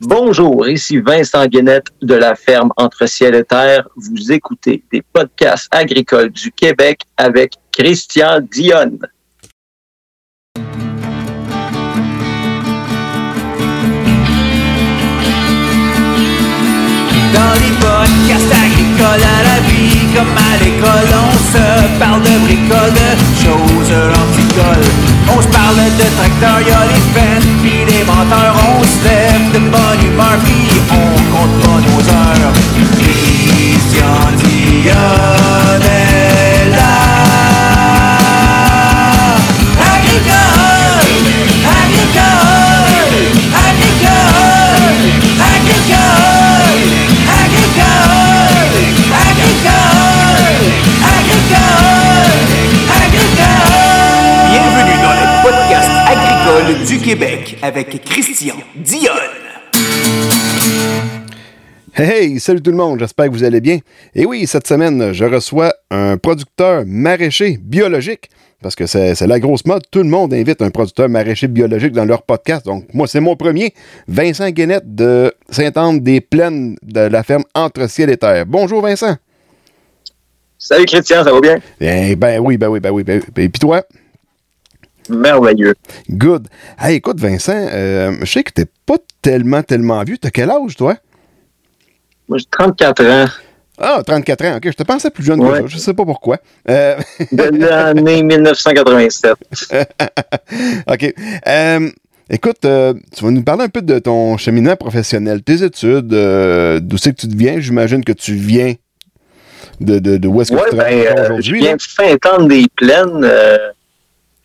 Bonjour, ici Vincent Guénette de la ferme Entre Ciel et Terre. Vous écoutez des podcasts agricoles du Québec avec Christian Dionne. Dans les podcasts agricoles à la vie, comme à l'école, on se parle de bricoles, de choses On se parle de tracteurs, y'a les fans, pis les menteurs, on se lève de bonne humeur, pis on compte pas nos heures. Christian Dionne du Québec avec Christian Dionne. Hey, hey, salut tout le monde, j'espère que vous allez bien. Et oui, cette semaine, je reçois un producteur maraîcher biologique. Parce que c'est c'est la grosse mode, tout le monde invite un producteur maraîcher biologique dans leur podcast. Donc, moi, c'est mon premier, Vincent Guénette de Sainte-Anne-des-Plaines de la ferme Entre Ciel et Terre. Bonjour, Vincent. Salut Christian, ça va bien? Eh ben oui, ben oui, ben oui. Ben, oui. Et puis toi? Merveilleux. Good. Hey, écoute, Vincent, euh, je sais que t'es pas tellement, tellement vieux. T'as quel âge, toi? Moi, j'ai 34 ans Ah, 34 ans. OK, je te pensais plus jeune Ouais. que ça. Je sais pas pourquoi. Euh, de l'année 1987. OK. Euh, écoute, euh, tu vas nous parler un peu de ton cheminement professionnel, tes études, d'où c'est que tu viens. J'imagine que tu viens de, de, de où est-ce que tu ben, travailles euh, je aujourd'hui. viens de Saint-Anne des Plaines, euh,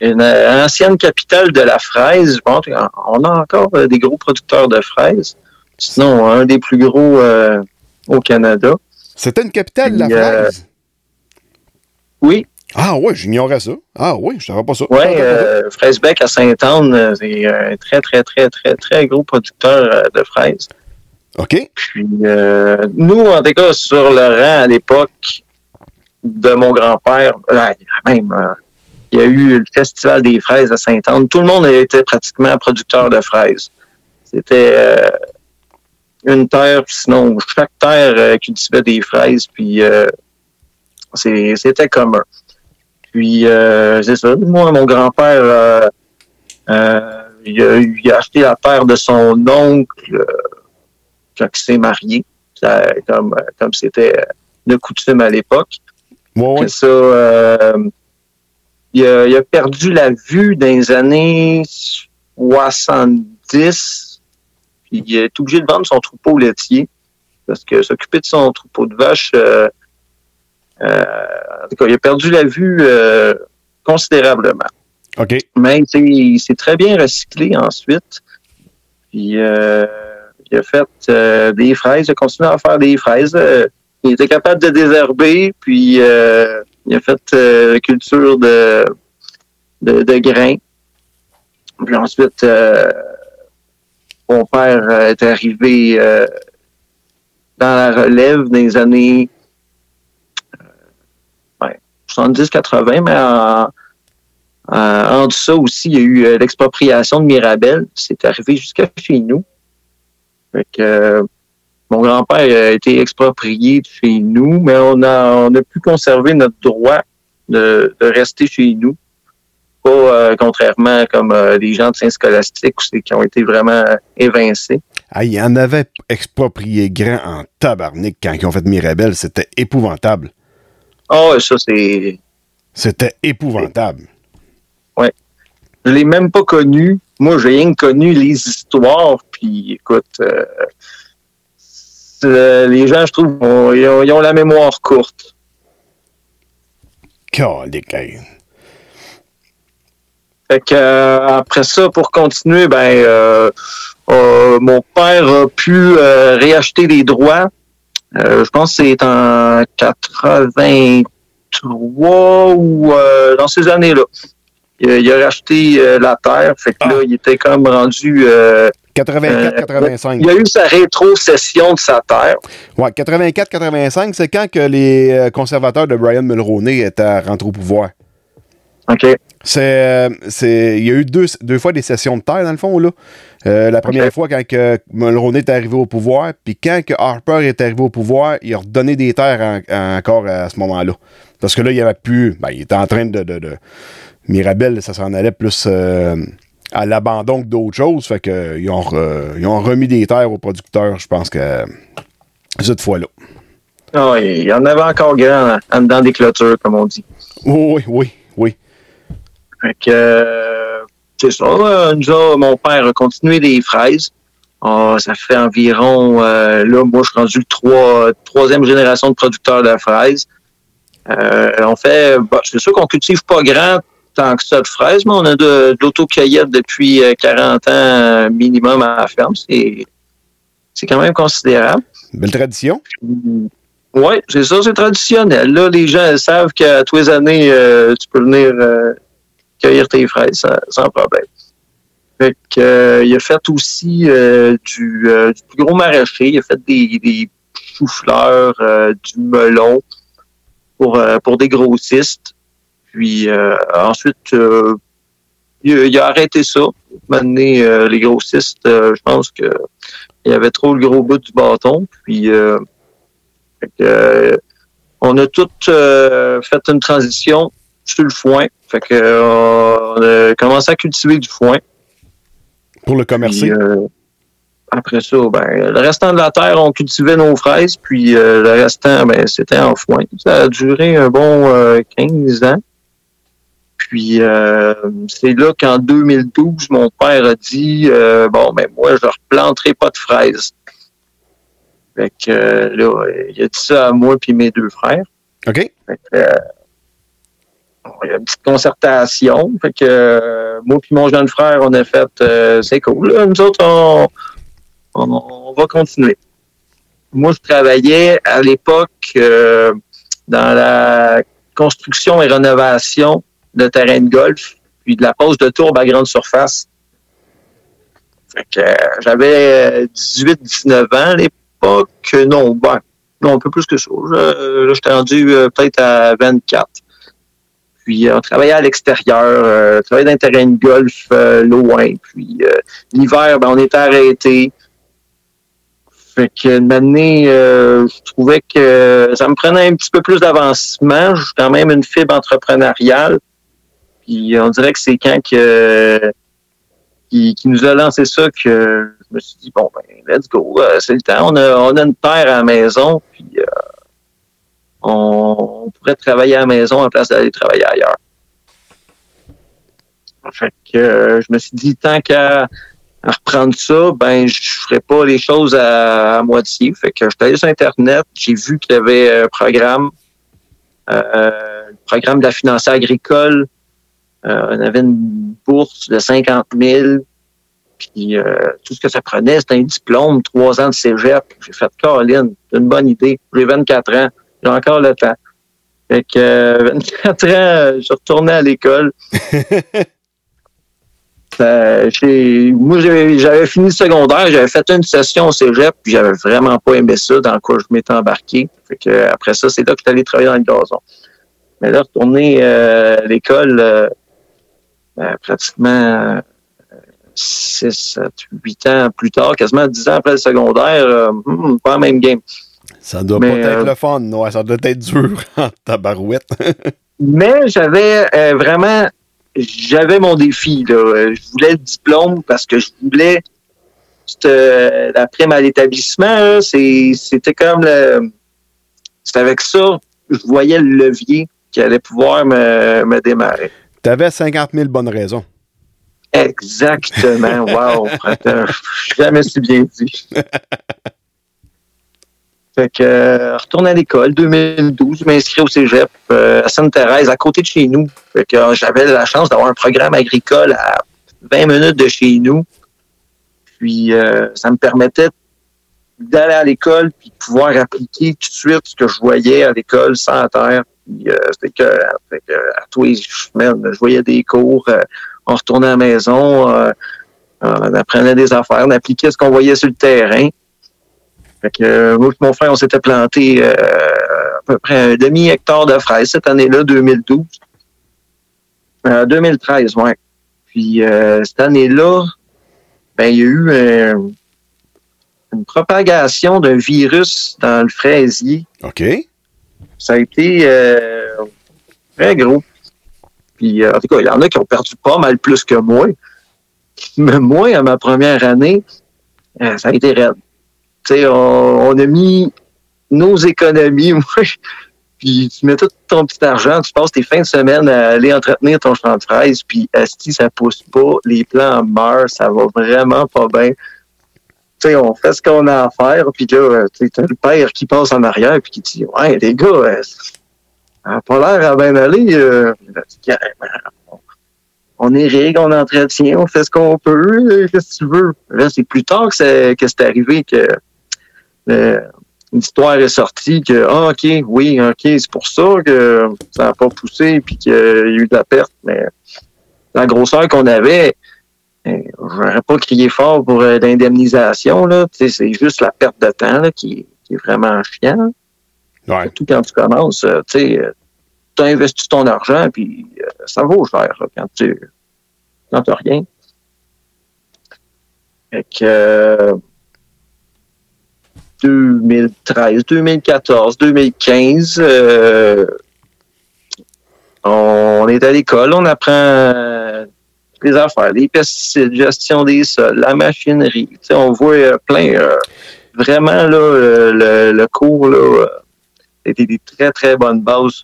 une euh, ancienne capitale de la fraise. Bon, on a encore euh, des gros producteurs de fraises. Sinon, un des plus gros euh, au Canada. C'était une capitale, la euh, fraise? Oui, Ah ouais, j'ignorais ça. Ah oui, je savais pas ça. oui, Je euh, Fraisebec à Saint-Anne, euh, c'est un très, très, très, très, très gros producteur de fraises. OK. Puis, euh, nous, en tout cas, sur le rang à l'époque de mon grand-père, là, même, il y a eu le Festival des fraises à Sainte-Anne. Tout le monde était pratiquement producteur de fraises. C'était euh, une terre, puis sinon, chaque terre euh, cultivait des fraises, puis euh, c'était commun. Puis, euh, c'est ça. Moi, mon grand-père, il, a, il a acheté la terre de son oncle quand il s'est marié, comme comme c'était de coutume à l'époque. Ouais, ouais. C'est ça. Il, a, il a perdu la vue dans les années 70. Puis il est obligé de vendre son troupeau laitier parce que s'occuper de son troupeau de vaches, euh, euh, en tout cas, il a perdu la vue euh, considérablement. OK. Mais il s'est très bien recyclé ensuite. Puis euh, il a fait euh, des fraises, il a continué à faire des fraises. Euh, il était capable de désherber, puis euh, il a fait euh, culture de, de, de grains. Puis ensuite, euh, mon père euh, est arrivé dans la relève des années euh, ouais, 70-80, mais en, en dessous aussi, il y a eu l'expropriation de Mirabel. C'est arrivé jusqu'à chez nous. Fait que, mon grand-père a été exproprié de chez nous, mais on a, on a pu conserver notre droit de, de rester chez nous. Pas euh, contrairement comme euh, des gens de Saint-Scolastique qui ont été vraiment évincés. Ah, il en avait exproprié grand en tabarnak quand ils ont fait Mirabel. C'était épouvantable. Ah, ça, c'est. C'était épouvantable. Je l'ai même pas connu. Moi, j'ai rien connu les histoires. Puis, écoute, euh, les gens, je trouve, ont- ils, ont, ils ont la mémoire courte. Calique. Fait que euh, après ça, pour continuer, ben euh, euh, mon père a pu euh, réacheter les droits. Euh, je pense que c'est en 83 ou euh, dans ces années-là. Il, a- il a racheté euh, la terre. Fait que là, il était comme rendu. euh, 84-85. il a eu sa rétrocession de sa terre. Ouais, 84-85, c'est quand que les euh, conservateurs de Brian Mulroney étaient rentrés au pouvoir? OK. C'est, euh, c'est, il y a eu deux, deux fois des sessions de terre, dans le fond, là. Euh, la première fois, quand que Mulroney est arrivé au pouvoir, puis quand que Harper est arrivé au pouvoir, il a redonné des terres encore à ce moment-là. Parce que là, il n'y avait plus. Ben, il était en train de. de, de Mirabel, ça s'en allait plus euh, à l'abandon que d'autres choses. Fait que ils ont, ils ont remis des terres aux producteurs, je pense que cette fois-là. Ah, il y en avait encore grand en dedans des clôtures, comme on dit. Oui, oui, oui. Fait que, euh, c'est ça. Nous, mon père a continué les fraises. Ah, ça fait environ, euh, là, moi, je suis rendu le troisième génération de producteurs de fraises. Euh, on fait, bah, c'est sûr qu'on cultive pas grand tant que ça de fraises, mais on a de, l'autocueillette depuis 40 ans minimum à la ferme. C'est, c'est quand même considérable. Belle tradition. Oui, c'est ça, c'est traditionnel. Là, les gens savent qu'à tous les années, euh, tu peux venir euh, cueillir tes fraises sans, problème. Fait que, euh, il a fait aussi du, plus gros maraîcher. Il a fait des, des choux-fleurs, du melon pour, pour des grossistes. Puis ensuite, il, a arrêté ça. Maintenant, les grossistes, je pense que il y avait trop le gros bout du bâton. Puis euh, on a tout euh, fait une transition sur le foin. Fait que euh, on a commencé à cultiver du foin. Pour le commercer? après ça, ben, le restant de la terre, on cultivait nos fraises, puis le restant, ben, c'était en foin. Ça a duré un bon 15 ans. Puis c'est là qu'en 2012, mon père a dit bon ben moi je replanterai pas de fraises. Fait que euh, là, il a dit ça à moi puis mes deux frères. OK. Fait que, euh, il y a une petite concertation. Fait que euh, moi puis mon jeune frère, on a fait c'est cool. nous autres, on, on, va continuer. Moi, je travaillais à l'époque dans la construction et rénovation de terrains de golf, puis de la pose de tourbe à grande surface. Fait que j'avais 18-19 ans à l'époque que non, ben, non, un peu plus que ça. Je, là, j'étais rendu euh, peut-être à 24. Puis euh, on travaillait à l'extérieur, euh, travaillait dans un terrain de golf loin. Puis l'hiver, ben, on était arrêté. Fait que une année, je trouvais que ça me prenait un petit peu plus d'avancement. J'ai quand même une fibre entrepreneuriale. Puis on dirait que c'est quand que qui, nous a lancé ça que je me suis dit, bon, ben, let's go, euh, c'est le temps. On a, on a une terre à la maison, puis euh, on, pourrait travailler à la maison en place d'aller travailler ailleurs. Fait que euh, je me suis dit, tant qu'à reprendre ça, ben je ferais pas les choses à, moitié. Fait que je suis allé sur Internet, j'ai vu qu'il y avait un programme, le programme de la financière agricole. On avait une bourse de 50 000 puis euh, tout ce que ça prenait, c'était un diplôme, trois ans de cégep. J'ai fait Caroline, c'est une bonne idée. J'ai 24 ans, j'ai encore le temps. Fait que 24 euh, ans, je retournais à l'école. Euh, moi, j'avais fini le secondaire, j'avais fait une session au cégep, puis j'avais vraiment pas aimé ça dans quoi je m'étais embarqué. Fait que après ça, c'est là que je suis allé travailler dans le gazon. Mais là, retourner à l'école, ben, pratiquement 6, 7, 8 ans plus tard, quasiment 10 ans après le secondaire, euh, hmm, pas la même game. Ça doit pas être euh, le fun, non, ça doit être dur en tabarouette. mais j'avais euh, vraiment, j'avais mon défi. Là. Je voulais le diplôme parce que je voulais la prime à l'établissement. C'était comme le, c'était avec ça, je voyais le levier qui allait pouvoir me, me démarrer. Tu avais 50 000 bonnes raisons. Exactement. Wow. jamais si bien dit. Fait que, euh, retourne à l'école, 2012, je m'inscris au cégep euh, à Sainte-Thérèse, à côté de chez nous. Fait que euh, j'avais la chance d'avoir un programme agricole à 20 minutes de chez nous. Puis, ça me permettait d'aller à l'école puis de pouvoir appliquer tout de suite ce que je voyais à l'école sans terre. Puis, c'était que, à tous les semaines, je voyais des cours on retournait à la maison, euh, on apprenait des affaires, on appliquait ce qu'on voyait sur le terrain. Fait que, euh, moi et mon frère, on s'était planté euh, à peu près un demi-hectare de fraises cette année-là, 2012. 2013, ouais. Puis cette année-là, ben, il y a eu une propagation d'un virus dans le fraisier. OK. Ça a été euh, très gros. Puis, euh, en tout cas, il y en a qui ont perdu pas mal plus que moi. Mais moi, à ma première année, euh, ça a été raide. Tu sais, on, on a mis nos économies, moi. Puis tu mets tout ton petit argent, tu passes tes fins de semaine à aller entretenir ton champ de fraises, puis si ça pousse pas, les plants meurent, ça va vraiment pas bien. On fait ce qu'on a à faire, puis là, euh, t'as le père qui passe en arrière, puis qui dit « Ouais, les gars, euh, ça n'a pas l'air à bien aller. Euh, on irrigue, on entretient, on fait ce qu'on peut, qu'est-ce que tu veux. Là, c'est plus tard que c'est, que c'est arrivé que l'histoire est sortie que, ah, OK, oui, OK, c'est pour ça que ça n'a pas poussé puis qu'il y a eu de la perte. Mais la grosseur qu'on avait, j'aurais pas crié fort pour euh, l'indemnisation, là. Tu sais, c'est juste la perte de temps là, qui, qui est vraiment chiant. Ouais. Surtout quand tu commences, euh, tu sais, tu as investi ton argent, puis euh, ça vaut cher là, quand tu quand t'as rien. Fait que euh, 2013, 2014, 2015, euh, on est à l'école, on apprend euh, les affaires, les pesticides, gestion des sols, la machinerie. Tu sais, on voit euh, plein, euh, vraiment là, euh, le, le cours là, c'était des très, très bonnes bases.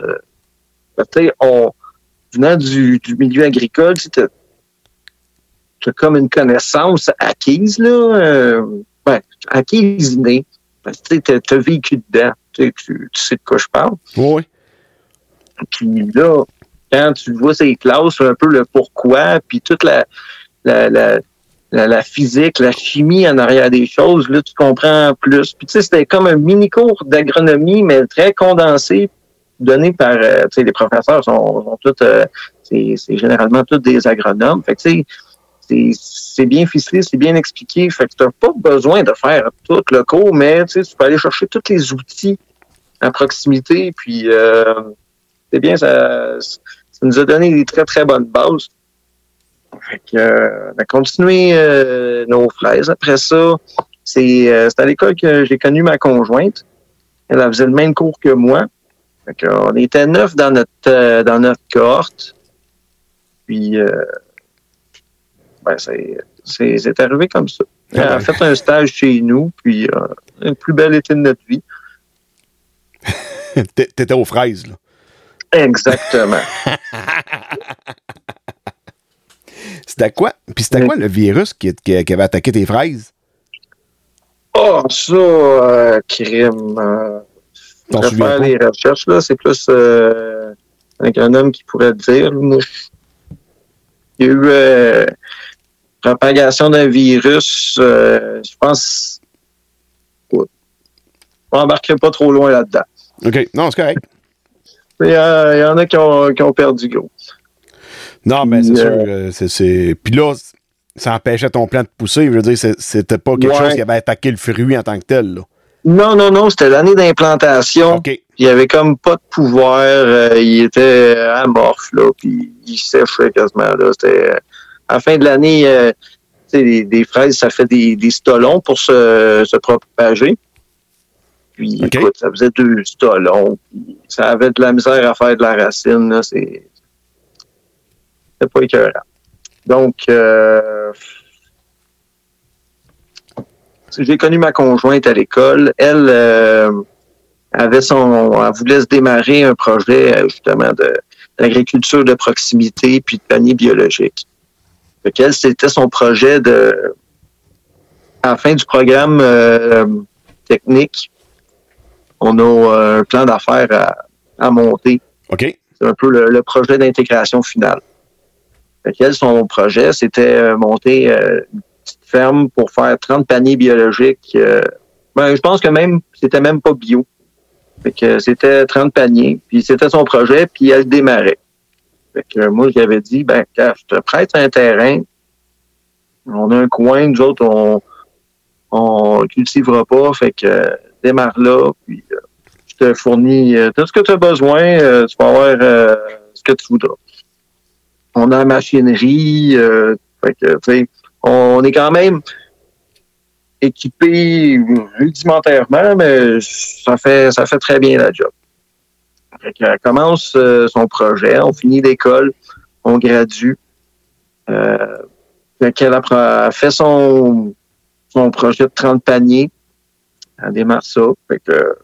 Tu sais, on, venant du, du milieu agricole, tu as, comme une connaissance acquise, là, euh, ben, acquise innée. Parce que tu as vécu dedans. Tu sais, tu, tu sais de quoi je parle. Oui. Puis là, quand tu vois ces classes, un peu le pourquoi, puis toute la, la, la, la, physique, la chimie en arrière des choses, là, tu comprends plus. Puis tu sais, c'était comme un mini cours d'agronomie, mais très condensé, donné par, euh, tu sais, les professeurs sont, sont tous, euh, c'est généralement tous des agronomes. Fait que tu sais, c'est- c'est bien ficelé, c'est bien expliqué. Fait que tu n'as pas besoin de faire tout le cours, mais tu sais, tu peux aller chercher tous les outils à proximité. Puis euh, c'est bien, ça, ça nous a donné des très, très bonnes bases. Fait que, euh, on a continué euh, nos fraises. Après ça, c'est euh, c'est à l'école que j'ai connu ma conjointe. Elle, elle faisait le même cours que moi. Fait que, on était neuf dans notre dans notre cohorte. Puis ben, c'est arrivé comme ça. Elle Ah a ouais. fait un stage chez nous, puis le plus bel été de notre vie. T'é- T'étais aux fraises, là. Exactement. C'était quoi? Puis c'était quoi le virus qui, qui- qui avait attaqué tes fraises? Oh, ça, euh, crime. Euh, T'en je vais souviens faire pas? les recherches, là. C'est plus euh, un agronome qui pourrait dire. Moi, Il y a eu euh, propagation d'un virus. euh, je pense. Ouais. Je m'embarquerai pas trop loin là-dedans. OK. Non, c'est correct. Il y, a- il y en a qui ont, qui ont perdu gros. Non, mais c'est sûr. euh, euh, c'est-. Puis là, ça empêchait ton plan de pousser. Je veux dire, c'était pas quelque Ouais. chose qui avait attaqué le fruit en tant que tel. Là. Non, non, non, c'était l'année d'implantation. OK. il avait comme pas de pouvoir, euh, il était amorphe, là, puis il séchait quasiment, là. C'était, euh, à la fin de l'année, euh, les, des fraises, ça fait des, des stolons pour se, se propager. Puis, écoute, ça faisait deux stolons, ça avait de la misère à faire de la racine, là, c'est, c'est pas écœurant. Donc, euh, j'ai connu ma conjointe à l'école. Elle, euh, avait son, elle voulait se démarrer un projet euh, justement de d'agriculture de proximité puis de panier biologique. Qu'elle, c'était son projet de à la fin du programme euh, technique, on a euh, un plan d'affaires à, à monter. OK. C'est un peu le, le projet d'intégration finale. Fait qu'elle, son projet, c'était euh, monter euh, une petite ferme pour faire 30 paniers biologiques. euh, ben, je pense que même, c'était même pas bio. Fait que c'était 30 paniers, puis c'était son projet, puis elle démarrait. Fait que moi, j'avais dit, ben, gars, je te prête un terrain. On a un coin, nous autres, on on cultivera pas, fait que démarre là, puis euh, je te fournis euh, tout ce que tu as besoin, euh, tu vas avoir ce que tu voudras. On a la machinerie, fait que, on est quand même équipé rudimentairement, mais ça fait ça fait très bien la job. elle commence euh, son projet, on finit l'école, on gradue. Euh, a fait son, son projet de 30 paniers. Démarre ça. Fait que,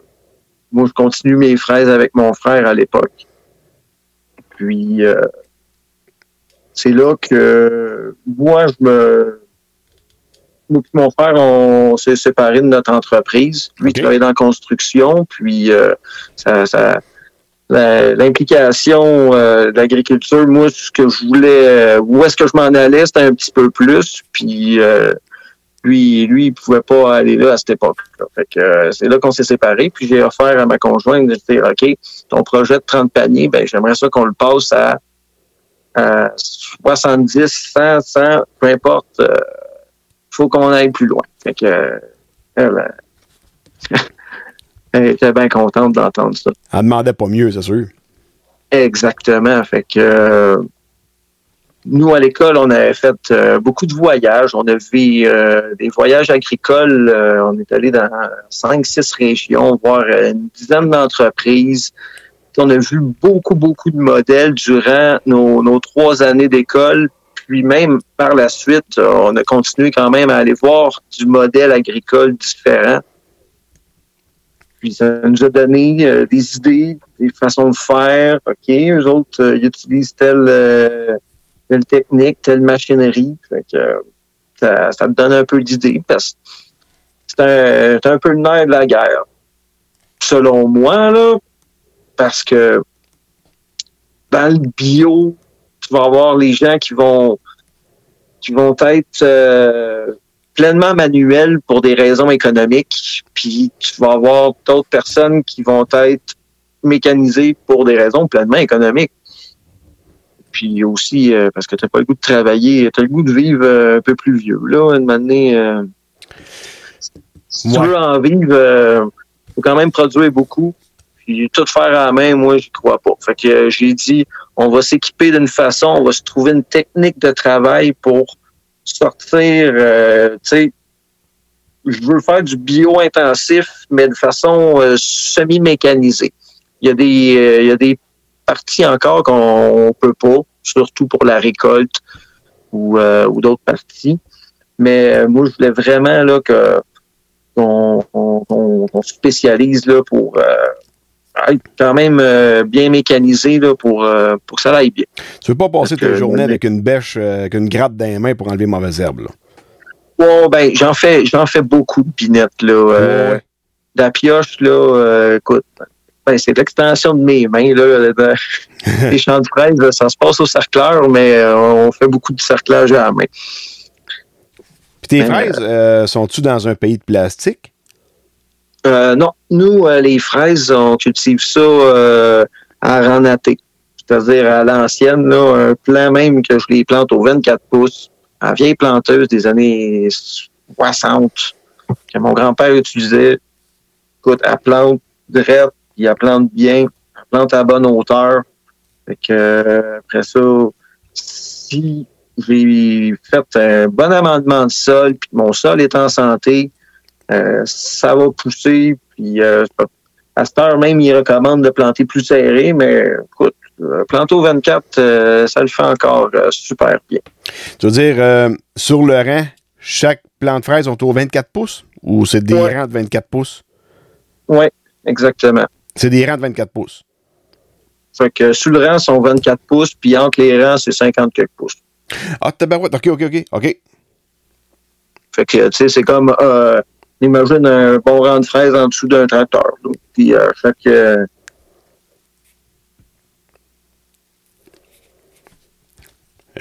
moi, je continue mes fraises avec mon frère à l'époque. Puis, euh, c'est là que moi, je me. Moi et mon frère, on s'est séparés de notre entreprise. Lui, il travaillait dans la construction, puis euh, ça, ça l'implication euh, de l'agriculture, moi, ce que je voulais, où est-ce que je m'en allais, c'était un petit peu plus. Puis lui, lui, il pouvait pas aller là à cette époque. -là. Fait que c'est là qu'on s'est séparés. Puis j'ai offert à ma conjointe de dire OK, ton projet de 30 paniers, ben j'aimerais ça qu'on le passe à, 70, 100, 100, peu importe. Il faut qu'on aille plus loin. Fait que elle, elle était bien contente d'entendre ça. Elle demandait pas mieux, c'est sûr. Exactement. Fait que nous, à l'école, on avait fait euh, beaucoup de voyages. On a vu euh, des voyages agricoles. Euh, on est allé dans cinq, six régions, voir une dizaine d'entreprises. On a vu beaucoup, beaucoup de modèles durant nos, nos trois années d'école. Puis même par la suite, on a continué quand même à aller voir du modèle agricole différent. Puis ça nous a donné des idées, des façons de faire. OK, eux autres, ils utilisent tel telle technique, telle machinerie. ça, ça te donne un peu d'idée parce que c'est un, peu le nerf de la guerre. Selon moi, là, parce que dans le bio, tu vas avoir les gens qui vont qui vont être euh, pleinement manuels pour des raisons économiques, puis tu vas avoir d'autres personnes qui vont être mécanisées pour des raisons pleinement économiques puis aussi euh, parce que tu n'as pas le goût de travailler, tu as le goût de vivre euh, un peu plus vieux. Là, une année, euh, si tu veux en vivre, il faut quand même produire beaucoup. Puis tout faire à la main, moi, j'y crois pas. Fait que j'ai dit, on va s'équiper d'une façon, on va se trouver une technique de travail pour sortir, tu sais, je veux faire du bio-intensif, mais de façon semi-mécanisée. Il y a des, il y a des parties encore qu'on peut pas, surtout pour la récolte ou, euh, ou d'autres parties. Mais euh, moi, je voulais vraiment là que qu'on se spécialise là pour euh, être quand même bien mécanisé là, pour, pour que ça aille bien. Tu veux pas passer ta journée avec une bêche, avec une gratte dans les mains pour enlever mauvaises herbes, là? Bon, ben, j'en fais, j'en fais beaucoup de binettes, là. Ouais. La pioche, là, écoute, ben, c'est l'extension de mes mains. Là, les champs de fraises, ça se passe au cercleur, mais euh, on fait beaucoup de cerclage à la main. Puis tes ben, fraises, euh, sont-tu dans un pays de plastique? Euh, non. Nous, les fraises, on cultive ça à ranaté. C'est-à-dire à l'ancienne, un plant même que je les plante aux 24 pouces, en vieille planteuse des années 60, que mon grand-père utilisait. Écoute, à plante direct il a plante bien, plante à bonne hauteur. Fait que, euh, après ça, si j'ai fait un bon amendement de sol, puis mon sol est en santé, euh, ça va pousser. Puis euh, à cette heure même, il recommande de planter plus serré, mais écoute, planter au 24, ça le fait encore super bien. Tu veux dire, sur le rang, chaque plant de fraise est au 24 pouces? Ou c'est des rangs de 24 pouces? Oui, exactement. C'est des rangs de 24 pouces. Fait que sous le rang, sont 24 pouces, puis entre les rangs, c'est 50 quelques pouces. Ah, tabarouette. OK, OK, OK. OK. Fait que, tu sais, c'est comme, euh, imagine un bon rang de fraises en dessous d'un tracteur. Puis, euh, fait que.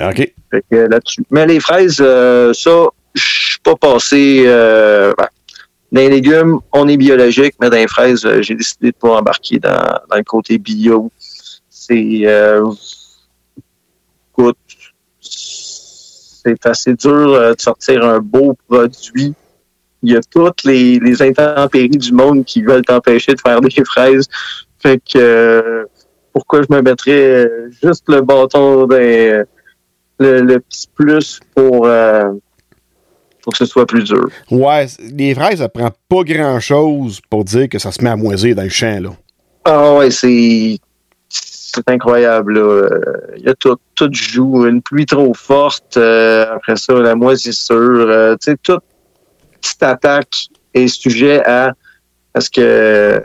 OK. Fait que là-dessus. Mais les fraises, euh, ça, je suis pas passé. Ben, dans les légumes, on est biologique, mais dans les fraises, euh, j'ai décidé de pas embarquer dans, le côté bio. C'est euh, c'est assez dur euh, de sortir un beau produit. Il y a toutes les, intempéries du monde qui veulent t'empêcher de faire des fraises. Fait que pourquoi je me mettrais juste le bâton le, petit plus pour pour que ce soit plus dur. Ouais, les fraises, ça prend pas grand-chose pour dire que ça se met à moisir dans le champ, là. Ah ouais, c'est c'est incroyable. Là. Il y a tout, tout joue. Une pluie trop forte, euh, après ça, la moisissure. Euh, tu sais, toute petite attaque est sujet à, à ce que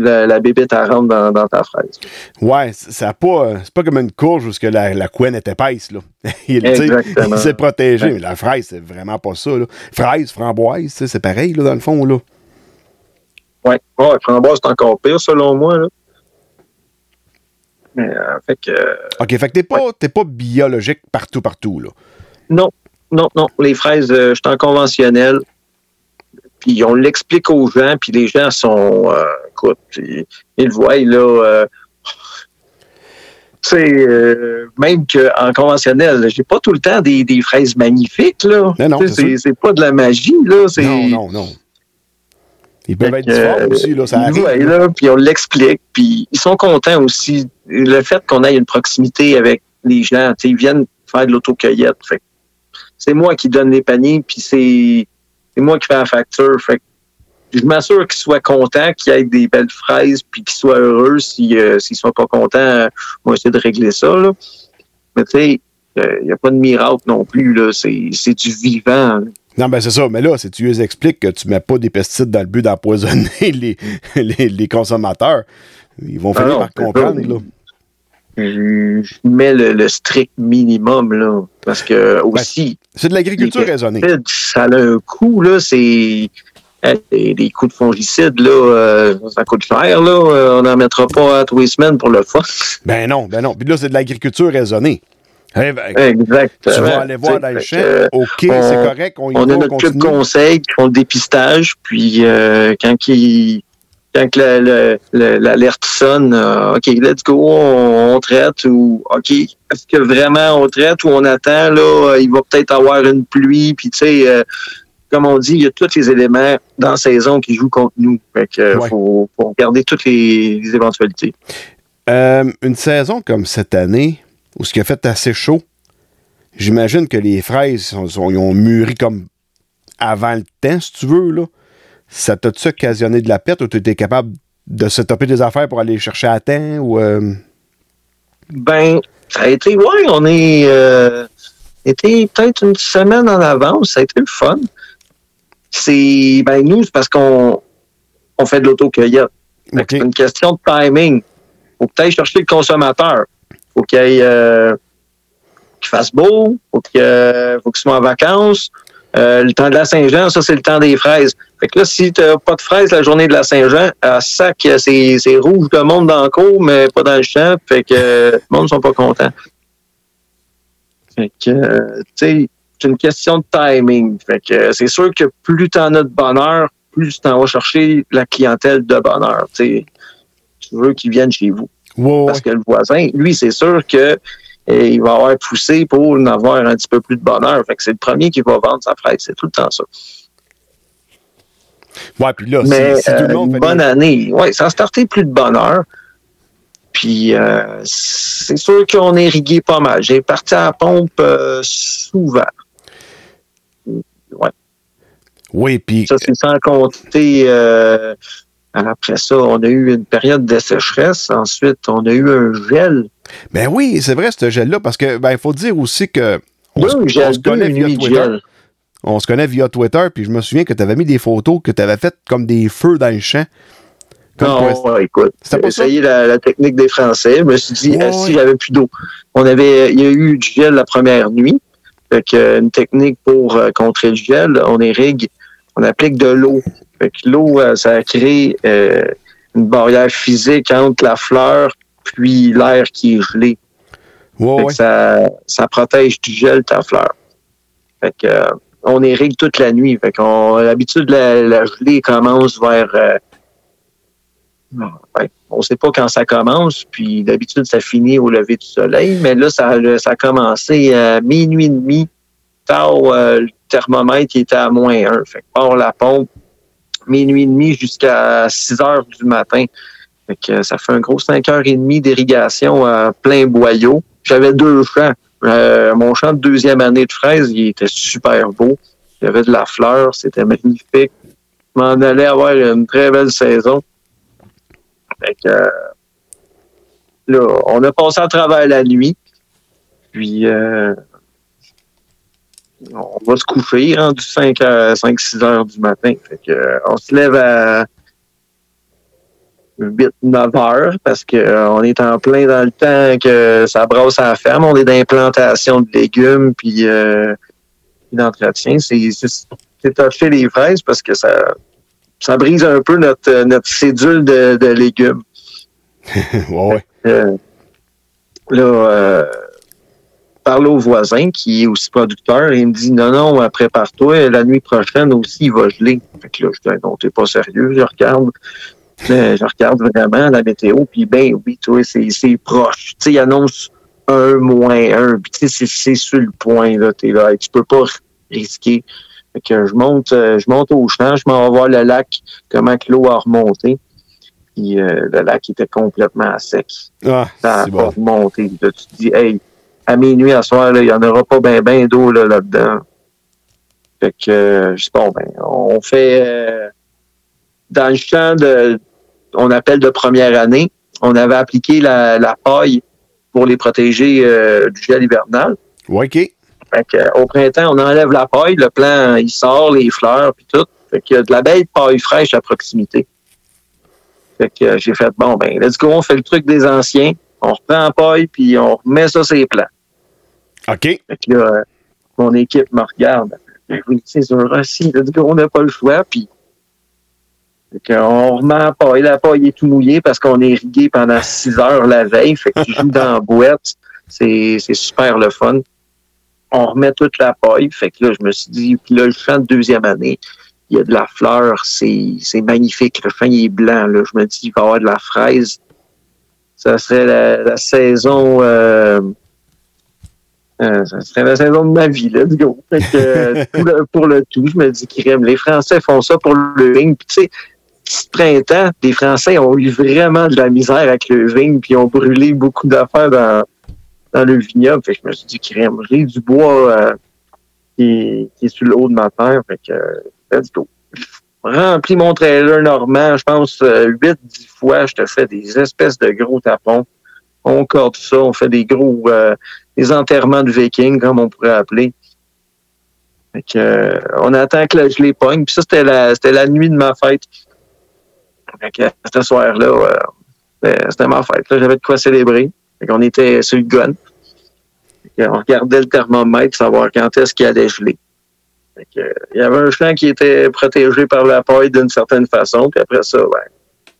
la, la bébête elle rentre dans, dans ta fraise. Ouais, ça pas, euh, c'est pas comme une courge où la, la couenne est épaisse. Là. il il s'est protégé, Ouais. mais la fraise, c'est vraiment pas ça. Là. Fraise, framboise, c'est pareil là, dans le fond. Là. Ouais, ouais, framboise, c'est encore pire selon moi. Là. Mais, euh, fait que, euh, OK, fait que t'es pas, pas biologique partout, partout. Là. non, non, non. Les fraises, euh, je suis en conventionnel. Puis on l'explique aux gens, puis les gens sont, écoute, ils, ils le voient là. euh, tu sais, euh, même qu'en conventionnel, j'ai pas tout le temps des, des fraises magnifiques là. Non, non, c'est pas de la magie là. Non, non, non. Ils peuvent être euh, aussi, là, ça ils arrive. voient, là, puis on l'explique, puis ils sont contents aussi. Le fait qu'on ait une proximité avec les gens, tu sais, ils viennent faire de l'autocueillette. Fait c'est moi qui donne les paniers, puis c'est c'est moi qui fais la facture. Fait je m'assure qu'ils soient contents, qu'ils aient des belles fraises, puis qu'ils soient heureux. Si, euh, S'ils sont pas contents, euh, on va essayer de régler ça. Là. Mais tu sais, il n'y a pas de miracle non plus. là. C'est c'est du vivant. là. Non, ben c'est ça. Mais là, si tu les expliques que tu mets pas des pesticides dans le but d'empoisonner les, les, les consommateurs, ils vont Ah finir par comprendre. Là. Je je mets le, le strict minimum, là. Parce que aussi, C'est de l'agriculture raisonnée. ça a un coût, là. C'est. Les, les coûts de fongicides, là, euh, ça coûte cher, là. Euh, on n'en mettra pas à tous les semaines pour le fun. Ben non, ben non. Puis là, c'est de l'agriculture raisonnée. Ben, Exact. tu vas aller voir dans le champ. OK, c'est correct. On, y On va, a notre club conseil qui font le dépistage, puis euh, quand ils- quand l'alerte sonne, euh, OK, let's go, on, on traite, ou OK, est-ce que vraiment on traite ou on attend, là, il va peut-être avoir une pluie, puis tu sais, euh, comme on dit, il y a tous les éléments dans la saison qui jouent contre nous. Fait que euh, Ouais. faut, faut regarder toutes les, les éventualités. Euh, une saison comme cette année, où ce qui a fait assez chaud, j'imagine que les fraises sont- sont- ils ont mûri comme avant le temps, si tu veux. Là. Ça t'a-tu occasionné de la perte ou tu étais capable de se taper des affaires pour aller chercher à temps? Ou, euh, Ben, ça a été, ouais, on est euh, été peut-être une semaine en avance, ça a été le fun. C'est, ben, nous, c'est parce qu'on on fait de l'autocueillette. Fait que OK. C'est une question de timing. Faut peut-être chercher le consommateur. Faut qu'il aille, euh, qu'il fasse beau, faut qu'il euh, faut qu'il soit en vacances. Euh, le temps de la Saint-Jean, ça, c'est le temps des fraises. Fait que là, si t'as pas de fraises la journée de la Saint-Jean, à sac, c'est, c'est rouge de monde dans le cours, mais pas dans le champ. Fait que euh, le monde ne sont pas contents. Fait que, euh, tu sais, c'est une question de timing. Fait que euh, c'est sûr que plus t'en as de bonheur, plus tu t'en vas chercher la clientèle de bonheur. Tu tu veux qu'ils viennent chez vous. Parce que le voisin, lui, c'est sûr que euh, il va avoir poussé pour en avoir un petit peu plus de bonheur. Fait que c'est le premier qui va vendre sa fraise. C'est tout le temps ça. Ouais, puis là, Mais si, si tout euh, le monde une bonne année. Oui, ça a starté plus de bonheur. Puis euh, c'est sûr qu'on est rigué pas mal. J'ai parti à la pompe euh, souvent. Oui, puis Ça, c'est sans compter. euh, après ça, on a eu une période de sécheresse. Ensuite, on a eu un gel. ben oui, c'est vrai, ce gel-là, parce que ben il faut dire aussi que on, se- on connaît via Twitter. gel. On se connaît via Twitter, puis je me souviens que tu avais mis des photos que tu avais faites comme des feux dans le champ. Comme Non, pour- ouais, écoute, j'ai essayé la, la technique des Français. Je me suis dit, Ouais, ah, si ouais. j'avais plus d'eau. On avait, il y a eu du gel la première nuit. Fait que, euh, une technique pour euh, contrer le gel, on irrigue, on applique de l'eau. Fait que l'eau, euh, ça crée euh, une barrière physique entre la fleur puis l'air qui est gelé. Ouais, Fait que ouais. ça, ça protège du gel ta fleur. Fait que, euh, on irrigue toute la nuit. Fait qu'on, l'habitude, la, la gelée commence vers, on sait pas quand ça commence, puis d'habitude, ça finit au lever du soleil, mais là, ça, a- commencé à minuit et demi. Tard, euh, le thermomètre était à moins 1. Fait que part la pompe, minuit et demi jusqu'à 6 heures du matin. Fait que euh, ça fait un gros 5 heures et demie d'irrigation à plein boyau. J'avais deux champs. Euh, mon champ de deuxième année de fraises, il était super beau. Il y avait de la fleur, c'était magnifique. Je m'en allais avoir une très belle saison. Fait que, euh, là, on a passé à travers la nuit. Puis, euh, on va se coucher, rendu 5 à 5-6 heures du matin. Fait que, euh, on se lève à 8-9 heures parce que euh, est en plein dans le temps que ça brasse à la ferme. On est d'implantation de légumes puis, euh, d'entretien. C'est c'est- c'est les fraises parce que ça, ça brise un peu notre, notre cédule de, de légumes. ouais. Euh, là, euh, parle au voisin qui est aussi producteur et il me dit non, non, euh, prépare-toi, la nuit prochaine aussi, il va geler. Fait que là, je dis non, t'es pas sérieux, je regarde. Là, je regarde vraiment la météo, puis ben oui, toi, c'est c'est proche. Tu sais, il annonce un moins un, puis tu sais, c'est- c'est sur le point, là, t'es là, tu peux pas risquer. Fait que je monte, euh, je monte au champ, je m'en vais voir le lac, comment que l'eau a remonté. Puis euh, le lac était complètement sec Ah, ça c'est pas bon. remonté. Là, tu te dis, hey, à minuit, à soir, il n'y en aura pas bien ben, d'eau là, là-dedans. fait que, euh, je dis, bon, ben, on fait, euh, dans le champ de, on appelle de première année, on avait appliqué la, la paille pour les protéger euh, du gel hivernal. OK. Fait que, au printemps, on enlève la paille, le plant, il sort, les fleurs, puis tout. Fait qu'il y a de la belle paille fraîche à proximité. Fait que j'ai fait, bon, ben, let's go, on fait le truc des anciens. On reprend la paille, puis on remet ça sur les plants. OK. Fait que là, mon équipe me regarde. Ben oui, c'est sûr, aussi, let's go, on n'a pas le choix, puis fait on remet la paille. La paille est tout mouillée parce qu'on est irrigué pendant six heures la veille. Fait que tu joues dans la boîte. C'est c'est super le fun on remet toute la paille. Fait que là, je me suis dit, puis là, le champ de deuxième année, il y a de la fleur, c'est c'est magnifique. Le champ, il est blanc. Là. Je me dis, il va y avoir de la fraise. Ça serait la, la saison... Euh, euh, ça serait la saison de ma vie, là, du go. Fait que, euh, pour, le, pour le tout, je me dis crème. Les Français font ça pour le vigne. Puis, tu sais, petit printemps, les Français ont eu vraiment de la misère avec le vigne, puis ont brûlé beaucoup d'affaires dans, dans le vignoble. Fait que je me suis dit, crème, j'ai du bois euh, qui, qui est sur le haut de ma terre. Fait que, euh, let's go. Remplis mon trailer normand, je pense, euh, 8-10 fois, je te fais des espèces de gros tapons. On corde ça, on fait des gros, euh, des enterrements de vikings, comme on pourrait appeler. Fait que, euh, on attend que je les pogne. Puis ça, c'était la, c'était la nuit de ma fête. Fait que, ce soir-là, euh, c'était ma fête. là. J'avais de quoi célébrer. Qu'on était sur le gun. Qu'on regardait le thermomètre, savoir quand est-ce qu'il allait geler. Que, euh, il y avait un champ qui était protégé par la paille d'une certaine façon, puis après ça, ben,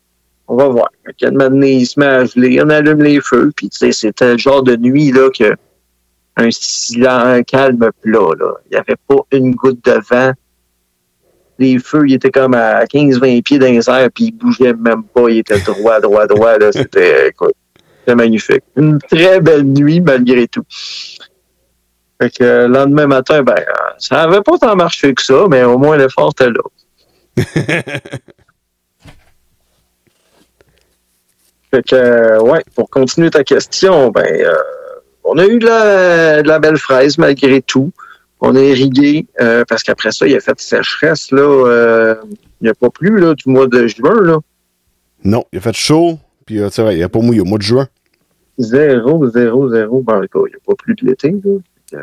on va voir. Fait un moment donné, il se met à geler, on allume les feux, puis c'était le genre de nuit là que un silence, calme plat. Là. Il n'y avait pas une goutte de vent. Les feux, ils étaient comme à 15-20 pieds dans les airs, puis ils bougeaient même pas. Ils étaient droit, droit, droit. C'était, écoute, c'était magnifique. Une très belle nuit, malgré tout. Fait que euh, le lendemain matin, ben, euh, ça avait pas tant marché que ça, mais au moins l'effort était là. Fait que, euh, ouais, pour continuer ta question, ben, euh, on a eu de la, de la belle fraise malgré tout. On a irrigué euh, parce qu'après ça, il a fait sécheresse là. euh, il n'y a pas plu là du mois de juin là. Non, il a fait chaud, puis euh, c'est vrai, il a pas mouillé au mois de juin. Zéro, zéro, zéro. Ben, écoute, il n'y a pas plu de l'été là.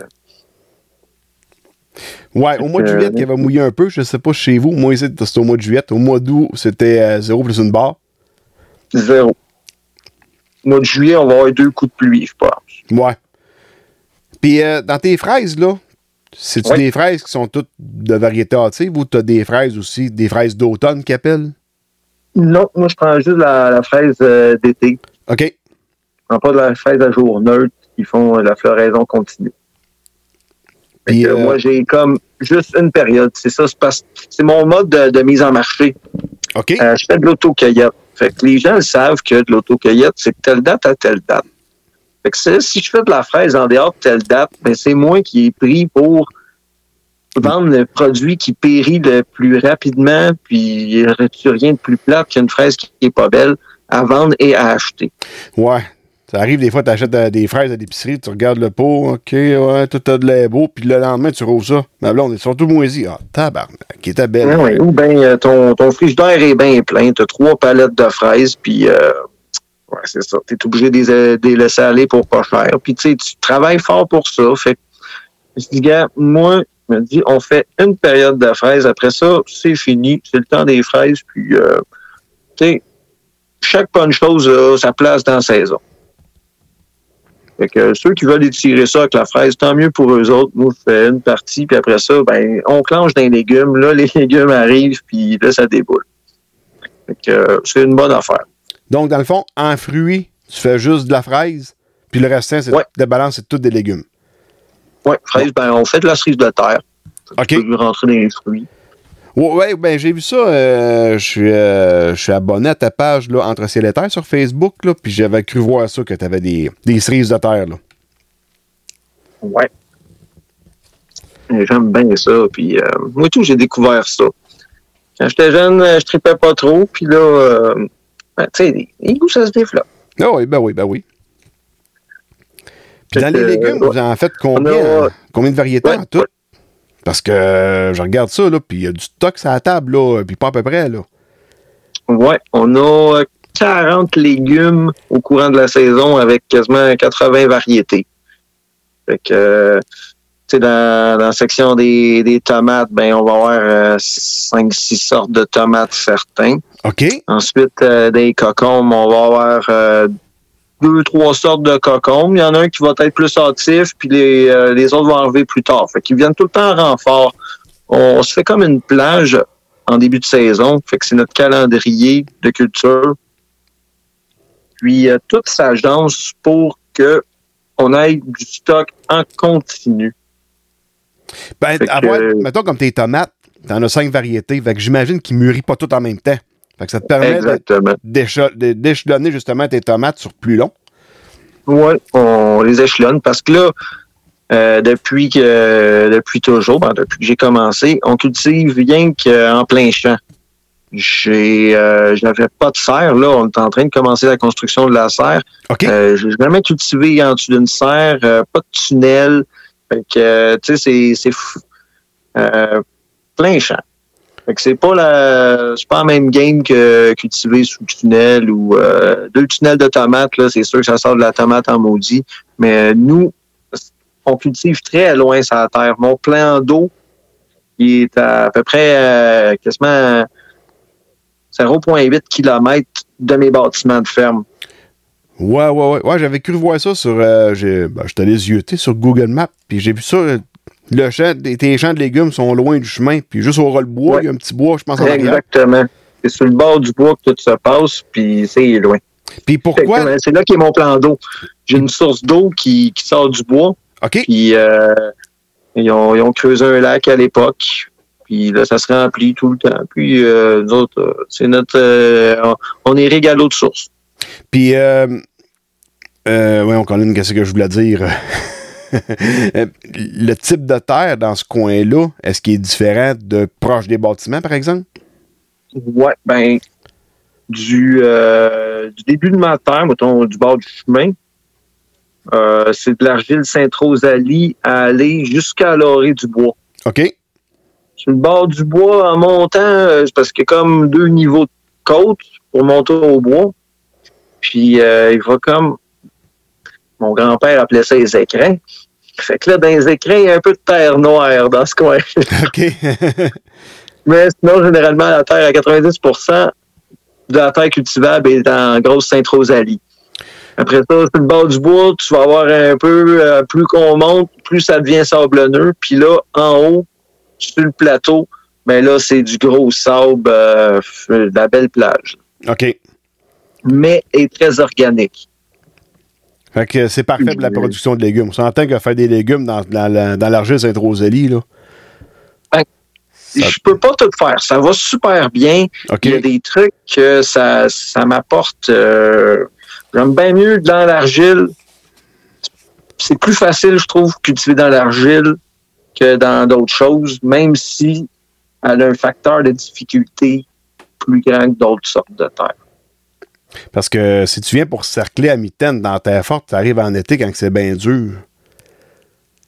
Ouais, au mois de juillet, il avait mouillé un peu. Je sais pas chez vous. Moi, ici, c'était au mois de juillet. Au mois d'août, c'était euh, zéro plus une barre. Zéro. Au mois de juillet, on va avoir deux coups de pluie, je pense. Ouais. Puis euh, dans tes fraises, là, c'est-tu Ouais. des fraises qui sont toutes de variété hâtive ou tu as des fraises aussi, des fraises d'automne qu'ils appellent? Non, moi je prends juste la, la fraise euh, d'été. OK. Je prends pas de la fraise à jour neutre qui font euh, la floraison continue. Fait Puis, que, euh, Moi, j'ai comme juste une période. C'est ça, c'est mon mode de, de mise en marché. OK. Euh, je fais de l'autocueillette. Fait que les gens le savent que de l'autocueillette, c'est de telle date à telle date. Fait que si je fais de la fraise en dehors de telle date, ben c'est moi qui ai pris pour vendre le produit qui périt le plus rapidement, puis il n'y aurait rien de plus plate qu'une fraise qui est pas belle à vendre et à acheter. Ouais. Ça arrive des fois, tu achètes euh, des fraises à l'épicerie, tu regardes le pot, OK, ouais, tout a de l'air beau, puis le lendemain, tu rouvres ça. Mais là, on est surtout moisi. Ah, tabarnak, qui était belle. Ouais, ouais. Ou bien ton, ton frigidaire est bien plein, tu as trois palettes de fraises, puis euh, ouais, c'est ça. Tu es obligé de les, de les laisser aller pour pas cher. Puis tu sais, tu travailles fort pour ça. Fait que je dis, gars, moi, me dis, on fait une période de fraises. Après ça, c'est fini. C'est le temps des fraises. Puis, euh, tu sais, chaque bonne chose a sa place dans la saison. Fait que ceux qui veulent étirer ça avec la fraise, tant mieux pour eux autres. Moi, je fais une partie, puis après ça, ben, on clenche dans les légumes. Là, les légumes arrivent, puis là, ça déboule. Fait que euh, c'est une bonne affaire. Donc, dans le fond, en fruits, tu fais juste de la fraise, puis le restant, c'est Ouais. de balance, c'est tout des légumes. Oui, fraise, ben, on fait de la cerise de terre. OK. Tu peux rentrer dans les fruits. Ouais, ben j'ai vu ça. euh, je suis euh, je suis abonné à ta page là, Entre ciel et terre sur Facebook, là, puis j'avais cru voir ça, que tu avais des, des cerises de terre. Là. Ouais. J'aime bien ça. Puis, euh, moi, tout, j'ai découvert ça. Quand j'étais jeune, je tripais pas trop. Puis là, ben, tu sais, les goûts, ça se développe. Ah oui, ben oui, ben oui. Puis dans les légumes, vous en faites combien? Hein? Combien de variétés en tout? Parce que euh, je regarde ça, là, puis il y a du stock à la table, là, puis pas à peu près, là. Ouais, on a euh, 40 légumes au courant de la saison avec quasiment 80 variétés. Fait que, euh, tu sais, dans, dans la section des, des tomates, ben, on va avoir 5-6 sortes de tomates certains. OK? Ensuite, euh, des cocombes, on va avoir euh, deux, trois sortes de cocombes. Il y en a un qui va être plus hâtif, puis les, euh, les autres vont arriver plus tard. Fait qu'ils viennent tout le temps en renfort. On, se fait comme une plage en début de saison. Fait que c'est notre calendrier de culture. Puis euh, tout s'agence pour que on ait du stock en continu. Ben, que- avoir, mettons comme tes tomates, t'en as cinq variétés, fait que j'imagine qu'ils mûrissent pas toutes en même temps. Fait que ça te permet d'échelonner justement tes tomates sur plus long. Oui, on les échelonne parce que là, euh, depuis que depuis toujours, ben, depuis que j'ai commencé, on cultive rien qu'en plein champ. J'ai euh, je n'avais pas de serre, là, on est en train de commencer la construction de la serre. OK? Euh, j'ai jamais cultivé en dessous d'une serre, euh, pas de tunnel. Fait que euh, tu sais, c'est euh, plein champ. Fait que c'est pas la c'est pas même game que cultiver sous tunnel ou euh, deux tunnels de tomates, là, c'est sûr que ça sort de la tomate en maudit. Mais euh, nous, on cultive très loin la terre. Mon plan d'eau, est à, à peu près euh, quasiment 0,8 km de mes bâtiments de ferme. Ouais, ouais, ouais. J'avais cru voir ça sur. Euh, j'ai- ben, zioter sur Google Maps, puis j'ai vu ça. Le champ, tes champs de légumes sont loin du chemin, puis juste au ras le bois, Ouais. il y a un petit bois, je pense, en. Exactement. C'est sur le bord du bois que tout se passe, puis c'est loin. Puis pourquoi? C'est là qu'est mon plan d'eau. J'ai une source d'eau qui, qui sort du bois, OK. puis euh, ils, ont, ils ont creusé un lac à l'époque. Puis là, ça se remplit tout le temps. Puis euh, nous autres, euh, c'est notre. euh, on- à l'eau de source. Puis, euh, ouais, on connaît qu'est-ce que je voulais dire? Euh, le type de terre dans ce coin-là, est-ce qu'il est différent de proche des bâtiments, par exemple? Ouais, ben, du, euh, du début de ma terre, mettons, du bord du chemin, euh, c'est de l'argile Saint-Rosalie à aller jusqu'à l'orée du bois. OK. Sur le bord du bois, en montant, euh, parce qu'il y a comme deux niveaux de côte pour monter au bois. Puis, il va comme... Mon grand-père appelait ça les écrins. Fait que là, dans les écrins, il y a un peu de terre noire dans ce coin. OK. Mais sinon, généralement, la terre à 90% de la terre cultivable est en grosse Sainte-Rosalie. Après ça, sur le bord du bois, tu vas avoir un peu, euh, plus qu'on monte, plus ça devient sablonneux. Puis là, en haut, sur le plateau, ben là, c'est du gros sable, euh, de la belle plage. OK. Mais est très organique. Fait que c'est parfait pour la production de légumes. On s'entend que faire des légumes dans, dans, la- dans l'argile Sainte-Rosalie, là. Ben, Ça- Je peux pas tout faire. Ça va super bien. Il y a des trucs que ça, ça m'apporte. euh, J'aime bien mieux dans l'argile. C'est plus facile, je trouve, cultiver dans l'argile que dans d'autres choses, même si elle a un facteur de difficulté plus grand que d'autres sortes de terre. Parce que si tu viens pour cercler à mitaine dans terre forte, tu arrives en été quand c'est bien dur.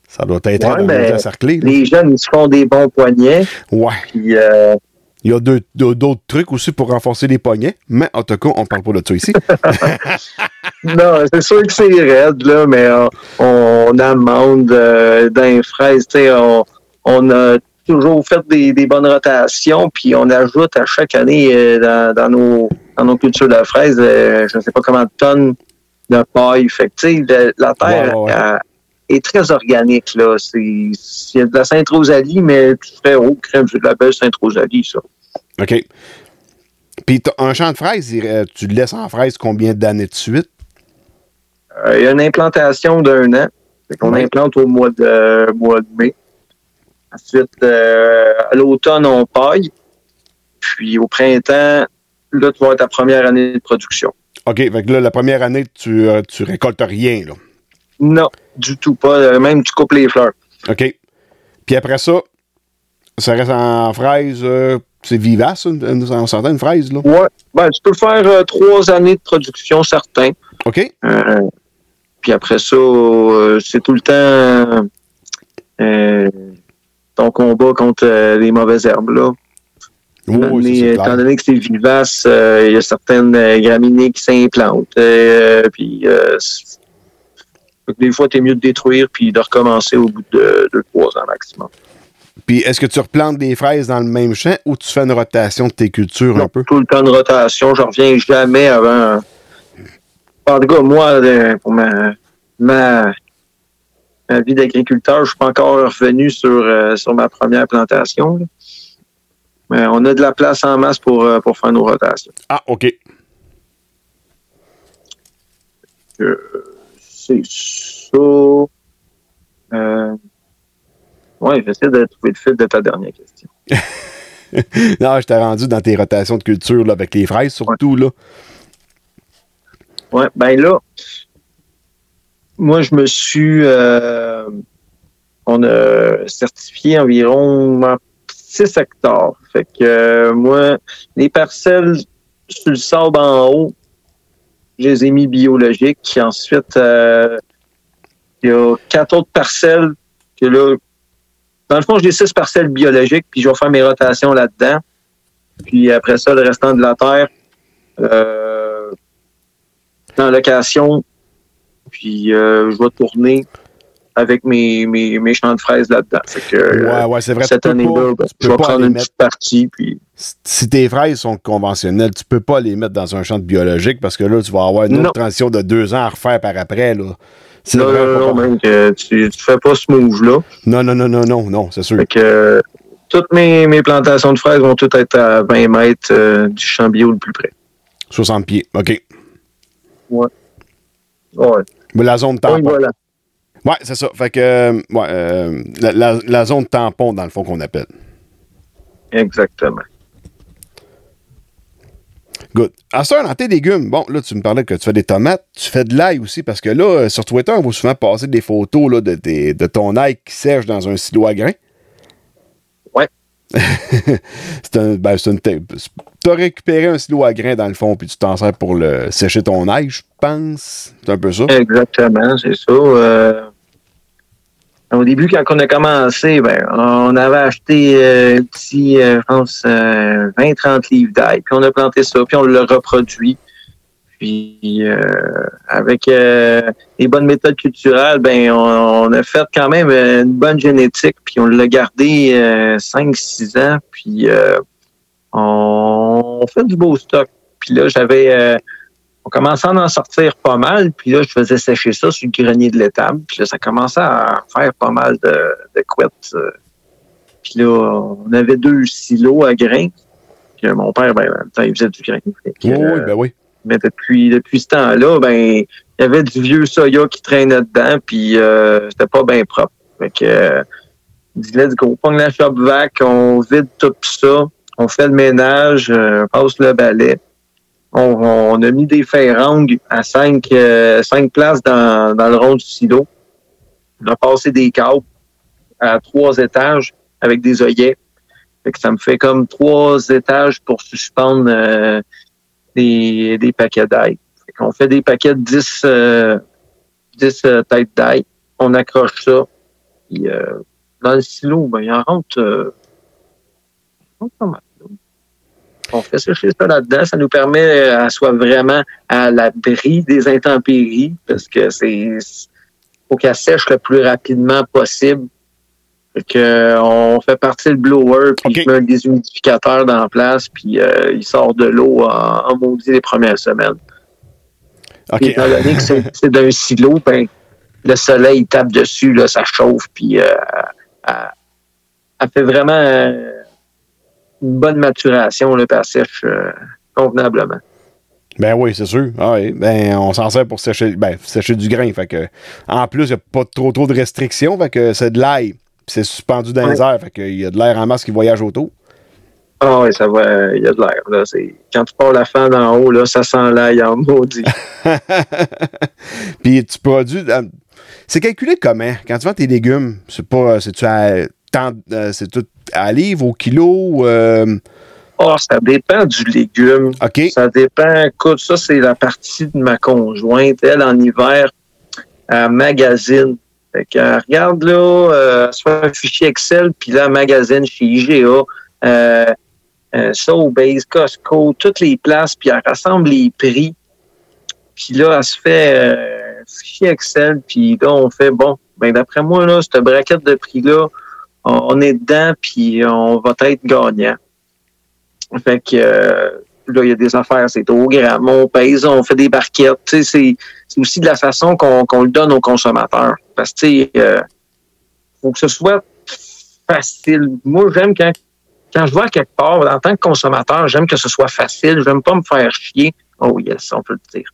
Ça doit être Ouais, ouais, mais à cercler. là. Les jeunes, ils se font des bons poignets. Ouais. Puis, euh, Il y a d'autres trucs aussi pour renforcer les poignets, mais en tout cas, on parle pas de ça ici. non, c'est sûr que c'est raide, là, mais on, on amende euh, dans les fraises. tu sais, On, on a toujours fait des, des bonnes rotations, puis on ajoute à chaque année euh, dans, dans nos, dans nos cultures de fraises, euh, je ne sais pas comment de tonnes de paille. Fait que, le- la terre ouais, elle est très organique. là. C'est Il y a de la Sainte-Rosalie, mais tu ferais au crème, c'est de la belle Sainte-Rosalie, ça. OK. Puis un champ de fraises, euh, tu le laisses en fraise combien d'années de suite? Euh, il y a une implantation d'un an. Fait qu'on Ouais. implante au mois de, mois de mai. Ensuite, euh, à l'automne, on paille. Puis au printemps, là, tu vas avoir ta première année de production. OK, fait que là, la première année, tu, euh, tu récoltes rien, là. Non, du tout pas. Euh, Même tu coupes les fleurs. OK. Puis après ça, ça reste en fraise, euh, c'est vivace, une- on s'entend une fraise, là? Ouais. Ben, tu peux faire euh, trois années de production, certains. OK? Euh, puis après ça, c'est tout le temps euh, ton combat contre euh, les mauvaises herbes, là. Oui, Étant oui, donné- ça, c'est étant clair. donné que c'est vivace, euh, il y a certaines euh, graminées qui s'implantent. Euh, puis euh, des fois, tu mieux de détruire puis de recommencer au bout de deux, trois ans maximum. Puis est-ce que tu replantes des fraises dans le même champ ou tu fais une rotation de tes cultures un peu? tout le temps de rotation, je reviens jamais avant. En tout cas, moi, pour ma, ma, ma vie d'agriculteur, je suis pas encore revenu sur, euh, sur ma première plantation. Mais on a de la place en masse pour, euh, pour faire nos rotations. Ah, OK. C'est ça. Euh, ouais, j'essaie de trouver le fil de ta dernière question. non, je t'ai rendu dans tes rotations de culture là, avec les fraises surtout, là. Ouais, ben là, moi, je me suis. euh, on a certifié environ 6 hectares. Fait que euh, moi, les parcelles sur le sable en haut, je les ai mis biologiques. Ensuite, euh, il y a quatre autres parcelles que là. Dans le fond, j'ai six parcelles biologiques, puis je vais faire mes rotations là-dedans. Puis après ça, le restant de la terre, euh, en location. Puis euh, je vais tourner avec mes, mes, mes champs de fraises là-dedans. Euh, Ouais, ouais, c'est vrai. cette année-là, ben, je vais prendre une mettre- petite partie. Puis si tes fraises sont conventionnelles, tu peux pas les mettre dans un champ de biologique parce que là, tu vas avoir une autre Non. transition de deux ans à refaire par après. Là. Non, non, non, même que tu, tu fais pas ce move-là. non, non, non, non, non, non, c'est sûr. Fait que euh, toutes mes, mes plantations de fraises vont toutes être à 20 mètres euh, du champ bio le plus près. 60 pieds. OK. Ouais. Mais la zone Oui, tampon. voilà. Ouais, c'est ça. Fait que, euh, ouais, euh, la, la- la zone tampon, dans le fond, qu'on appelle. Exactement. Good. À ça, dans tes légumes, bon, là, tu me parlais que tu fais des tomates, tu fais de l'ail aussi, parce que là, euh, sur Twitter, on voit souvent passer des photos là, de, de ton ail qui sèche dans un silo à grains. Ouais. c'est un. Ben, c'est une. Tu as récupéré un silo à grains dans le fond, puis tu t'en sers pour le sécher ton ail, je pense. C'est un peu ça. Exactement, c'est ça. Euh, au début, quand on a commencé, ben, on avait acheté euh, un petit, euh, je pense, euh, 20-30 livres d'ail, puis on a planté ça, puis on l'a reproduit. Puis euh, avec euh, les bonnes méthodes culturelles, ben on, on a fait quand même une bonne génétique, puis on l'a gardé euh, 5-6 ans, puis euh, on, on fait du beau stock. Puis là, j'avais euh, on commençait à en sortir pas mal, puis là, je faisais sécher ça sur le grenier de l'étable, puis là, ça commençait à faire pas mal de, de couettes. Puis là, on avait deux silos à grains, puis euh, mon père, ben, en même temps, il faisait du grain. Que, Oui, euh, ben oui. mais depuis, depuis ce temps-là, ben, il y avait du vieux soya qui traînait dedans, puis euh, c'était pas bien propre. Fait que, euh, let's go, pogne la shop vac, on vide tout ça, on fait le ménage, euh, passe le balai. On, on a mis des ferrangues à cinq, euh, cinq places dans, dans le rond du silo. On a passé des câbles à trois étages avec des œillets. Fait que ça me fait comme trois étages pour suspendre euh, des, des paquets d'ail. On fait des paquets de 10, euh, 10 euh, têtes d'ail. On accroche ça. Puis, euh, dans le silo, ben, il en rentre, il en rentre pas mal. On fait sécher ça là-dedans. Ça nous permet euh, à soit vraiment à l'abri des intempéries parce que c'est faut qu'elle sèche le plus rapidement possible. Fait que, on fait partir le blower, puis OK. je mets un déshumidificateur dans la place, puis euh, il sort de l'eau en, en maudit les premières semaines. OK. Puis étant donné que c'est c'est d'un silo, ben, le soleil tape dessus, là, ça chauffe, puis euh, elle, elle fait vraiment euh, une bonne maturation, puis elle sèche euh, convenablement. Ben oui, c'est sûr. Ah oui. Ben, on s'en sert pour sécher, ben, sécher du grain. Fait que, en plus, il n'y a pas trop trop de restrictions. Fait que c'est de l'ail. C'est suspendu dans les airs. Fait qu'il y a de l'air en masse qui voyage autour. Ah oui, ça va, il y a de l'air. Quand tu pars la fan en haut, là, ça sent l'ail en maudit. Puis tu produis. euh, c'est calculé comment? Quand tu vends tes légumes, c'est pas. C'est-tu à. euh, c'est tout à livre, au kilo? euh, Oh, ça dépend du légume. OK. Ça dépend. Écoute, ça, c'est la partie de ma conjointe. Elle, en hiver, elle magazine. Fait qu'elle regarde, là, euh, elle se fait un fichier Excel, puis là, magazine chez IGA, euh, euh, Sobeys, Costco, toutes les places, puis elle rassemble les prix. Puis là, elle se fait euh, fichier Excel, puis là, on fait, bon, ben d'après moi, là, cette braquette de prix-là, on, est dedans, puis on va être gagnant. Fait que euh, là, il y a des affaires, c'est au gramme, on pèse, on fait des barquettes. Tu sais, c'est, c'est aussi de la façon qu'on, qu'on le donne aux consommateurs. Parce que, euh, faut que ce soit facile. Moi, j'aime quand, quand je vais à quelque part, en tant que consommateur, j'aime que ce soit facile. J'aime pas me faire chier. Oh yes, on peut le dire.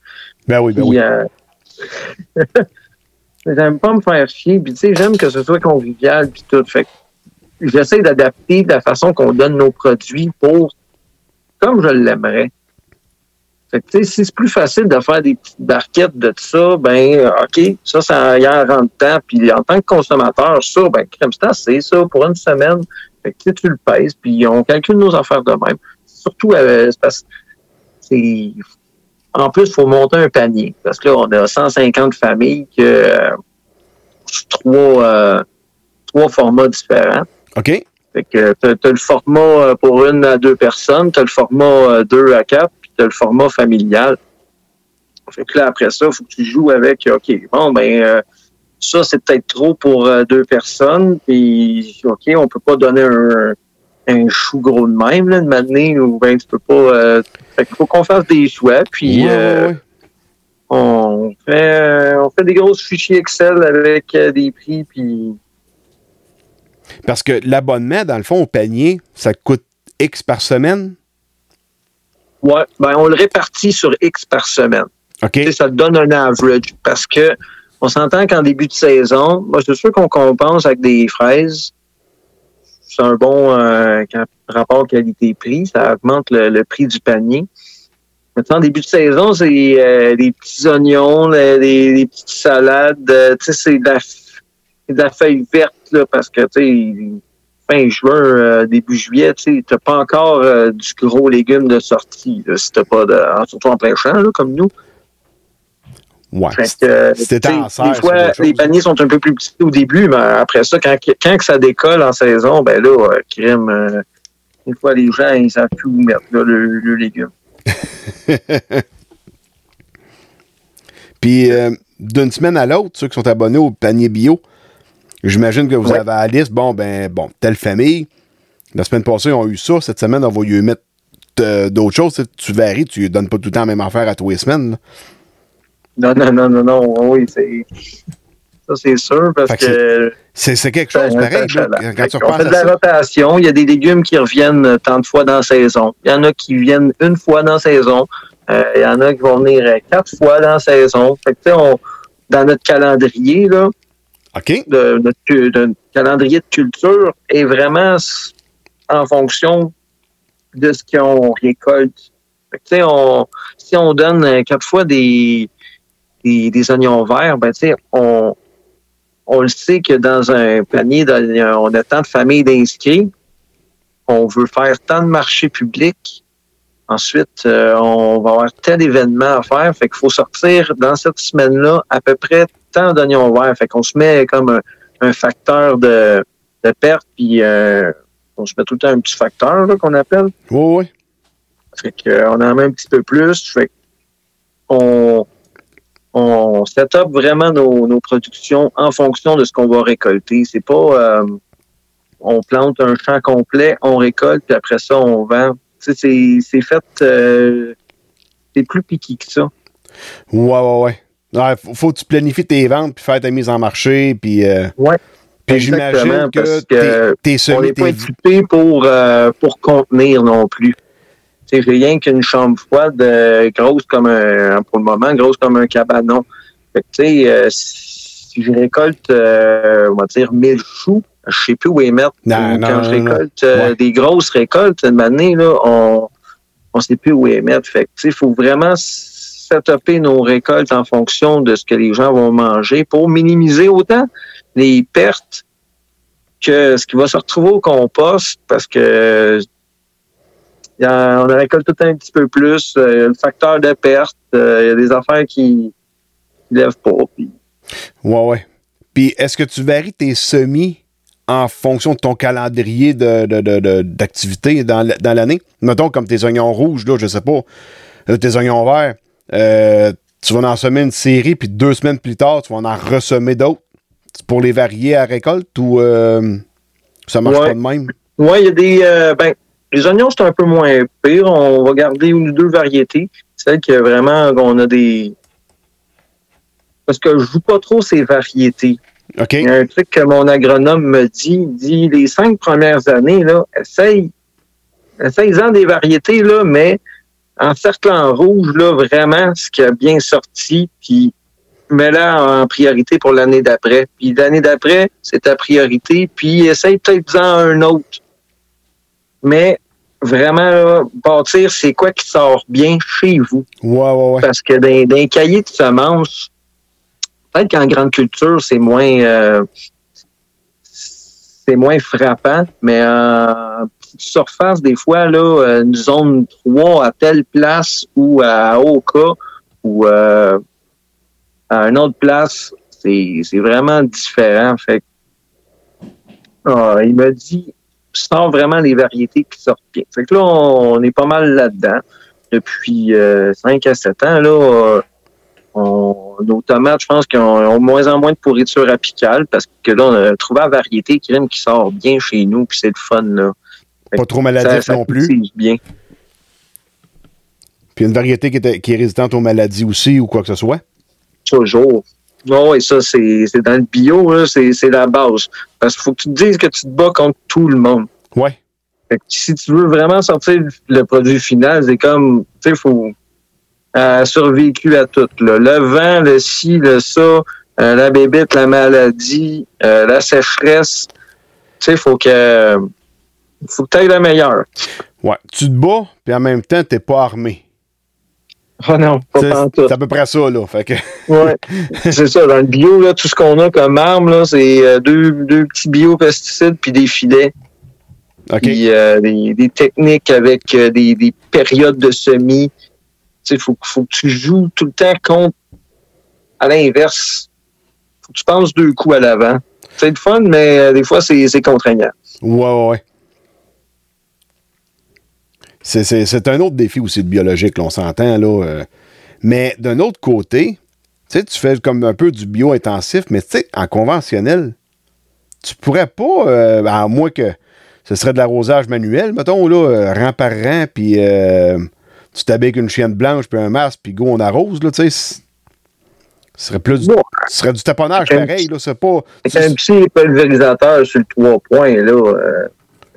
Ben oui, ben Puis, oui. euh, j'aime pas me faire chier. Puis, tu sais, j'aime que ce soit convivial puis tout. Fait j'essaie d'adapter la façon qu'on donne nos produits pour comme je l'aimerais. Fait que, tu sais, si c'est plus facile de faire des petites barquettes de ça, ben, OK, ça, ça y en rentre temps. Puis, en tant que consommateur, ça, ben, crème c'est assez, ça, pour une semaine. Fait que, tu le pèses, puis on calcule nos affaires de même. Surtout, euh, c'est c'est, en plus, il faut monter un panier. Parce que là, on a 150 familles que euh, trois, euh, trois formats différents. OK. Fait que t'as as le format euh, pour une à deux personnes, t'as le format deux à quatre, puis t'as le format familial. Fait que là, après ça, faut que tu joues avec, OK, bon, ben, euh, ça, c'est peut-être trop pour euh, deux personnes, puis, OK, on peut pas donner un, un chou gros de même, là, de m'amener, ou ben, tu peux pas... euh, fait qu'il faut qu'on fasse des choix, puis... Ouais, euh, ouais, ouais. on fait, euh, on fait des grosses fichiers Excel avec euh, des prix, puis Parce que l'abonnement, dans le fond, au panier, ça coûte X par semaine? ouais, ben, on le répartit sur X par semaine. OK. Tu sais, ça donne un average parce que on s'entend qu'en début de saison, moi, c'est sûr qu'on compense avec des fraises. C'est un bon euh, rapport qualité-prix. Ça augmente le, prix du panier. Maintenant, en début de saison, c'est euh, des petits oignons, des, petites salades. euh, tu sais, c'est de de la feuille verte, là, parce que, tu fin juin, début juillet, tu t'as pas encore du gros légume de sortie, si t'as pas de, surtout en plein champ, comme nous. Ouais. Euh, C'était en serre, des fois, les paniers sont un peu plus petits au début, mais après ça, quand, quand que ça décolle en saison, ben là, euh, crème, euh, des fois, les gens, ils savent plus où mettre là, le, le légume. Puis euh, d'une semaine à l'autre, ceux qui sont abonnés au panier bio, j'imagine que vous Ouais. avez à la liste, bon, ben, bon, telle famille. La semaine passée, ils ont eu ça. Cette semaine, on va lui mettre euh, d'autres choses. Tu varies, tu lui donnes pas tout le temps la même affaire à tous les semaines. là. Non, non, non, non, non, oui, c'est. Ça, c'est sûr, parce Fait que. C'est quelque chose ça- pareil. ça- là, ça- quand tu on fait de la ça. rotation. Il y a des légumes qui reviennent tant de fois dans la saison. Il y en a qui viennent une fois dans la saison. Euh, il y en a qui vont venir quatre fois dans la saison. Fait que, tu sais, on, dans notre calendrier, là, OK? de notre, de calendrier de culture est vraiment en fonction de ce qu'on récolte. Fait que, tu sais, on, si on donne euh, quatre fois des, des, des oignons verts, ben, tu sais, on, on le sait que dans un panier, on a tant de familles d'inscrits, on veut faire tant de marchés publics, Ensuite, euh, on va avoir tel événement à faire. Fait qu'il faut sortir dans cette semaine-là à peu près tant d'oignons verts. Fait qu'on se met comme un, un facteur de, de perte, puis euh, on se met tout le temps un petit facteur qu'on appelle. Oui, oui. Fait qu'on en met un petit peu plus. Fait qu'on on set up vraiment nos, nos productions en fonction de ce qu'on va récolter. C'est pas euh, on plante un champ complet, on récolte, puis après ça, on vend. C'est- c'est fait euh, c'est plus piqué que ça. Ouais, ouais, ouais. Ouais, faut, faut que tu planifies tes ventes, puis faire ta mise en marché, puis... euh, Ouais. puis j'imagine que tes, On n'est pas équipé pour, pour contenir non plus. C'est rien qu'une chambre froide euh, grosse comme un, pour le moment, grosse comme un cabanon. Fait que, tu sais, euh, si je récolte, euh, on va dire, 1000 choux, je sais plus où les mettre. Non, non, Quand je récolte euh, Ouais. des grosses récoltes, une année, là, on on sait plus où les mettre. Fait il faut vraiment setuper nos récoltes en fonction de ce que les gens vont manger pour minimiser autant les pertes que ce qui va se retrouver au compost parce que il y a- on récolte tout un petit peu plus. euh, le facteur de perte, euh, il y a des affaires qui ne lèvent pas. puis- Ouais, ouais. Puis est-ce que tu varies tes semis en fonction de ton calendrier de, de- de- de- d'activité dans, l'année? Mettons comme tes oignons rouges, là, je sais pas, euh, tes oignons verts, euh, tu vas en semer une série, puis deux semaines plus tard, tu vas en ressemer d'autres pour les varier à récolte ou euh, ça marche Ouais. pas de même? Ouais, il y a des. euh, ben, les oignons, c'est un peu moins pire. On va garder une ou deux variétés. Celles que vraiment, on a des. Parce que je joue pas trop ces variétés. Il y a un truc que mon agronome me dit, il dit les cinq premières années, là, essaye, essaye-en des variétés, là, mais en cercle en rouge, là, vraiment, ce qui a bien sorti, puis mets-la en priorité pour l'année d'après. Puis l'année d'après, c'est ta priorité, puis essaye peut-être en un autre. Mais vraiment, là, bâtir, c'est quoi qui sort bien chez vous? Ouais, ouais, ouais. Parce que dans, dans les cahiers de semences, peut-être qu'en grande culture, c'est moins euh, c'est moins frappant, mais en petite surface, des fois, là, une zone 3 à telle place ou à Oka ou euh, à une autre place, c'est c'est vraiment différent. Fait que, ah, il m'a dit sort vraiment les variétés qui sortent bien. Fait que là, on, est pas mal là-dedans depuis euh, 5 à 7 ans. Là, euh, on- nos tomates, je pense qu'ils ont, moins en moins de pourriture apicale parce que là, on a trouvé la variété crème qui sort bien chez nous, puis c'est le fun. Là. Fait Pas trop maladif ça- ça non plus. bien. Puis une variété qui est, qui est résistante aux maladies aussi ou quoi que ce soit? Toujours. Non, et ça, c'est dans le bio, c'est c'est la base. Parce qu'il faut que tu te dises que tu te bats contre tout le monde. Ouais. Fait que si tu veux vraiment sortir le produit final, c'est comme, tu sais, faut euh, survécu à tout. Là. Le vent, le ci, le ça, euh, la bébête, la maladie, euh, la sécheresse. Tu sais, faut que faut que tu ailles le meilleur. Ouais. Tu te bats, puis en même temps, t'es pas armé. Oh non, pas C'est à peu près ça, là. Fait que, Ouais. c'est ça, dans le bio, là, tout ce qu'on a comme arme, là, c'est euh, deux, deux petits biopesticides puis des filets. Puis euh, des, des techniques avec euh, des, des périodes de semis. Il faut, faut que tu joues tout le temps contre à l'inverse. faut que tu penses deux coups à l'avant. C'est le fun, mais euh, des fois, c'est c'est contraignant. Ouais, ouais, ouais. C'est- C'est c'est un autre défi aussi de biologique, là, on s'entend, là. euh. Mais d'un autre côté, tu sais, tu fais comme un peu du bio-intensif, mais tu sais, en conventionnel, tu pourrais pas, euh, à moins que ce serait de l'arrosage manuel, mettons, là, euh, rang par rang, puis tu t'habilles avec une chienne blanche, puis un masque, puis go, on arrose, là, tu sais. Ce serait plus du, Bon, ce serait du taponnage pareil, là, c'est pas... avec un petit pulvérisateur sur le trois points, là,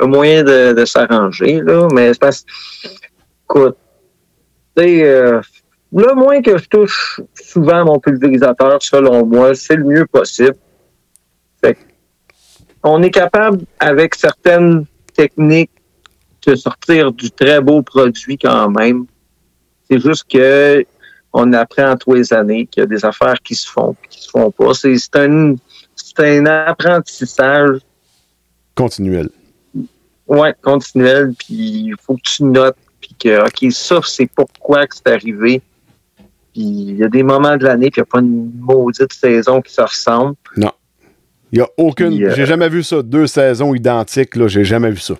un moyen de, s'arranger, là, mais c'est parce écoute, euh, le moins que je touche souvent mon pulvérisateur, selon moi, c'est le mieux possible. Fait on est capable, avec certaines techniques, de sortir du très beau produit quand même. C'est juste que on apprend tous les années qu'il y a des affaires qui se font qui se font pas. C'est un, c'est un apprentissage Continuel. Ouais, continuel, puis il faut que tu notes puis que, OK, ça, c'est pourquoi que c'est arrivé. Puis il y a des moments de l'année, puis il n'y a pas une maudite saison qui se ressemble. Non. Il n'y a aucune. Euh, J'ai jamais vu ça. Deux saisons identiques, là, j'ai jamais vu ça.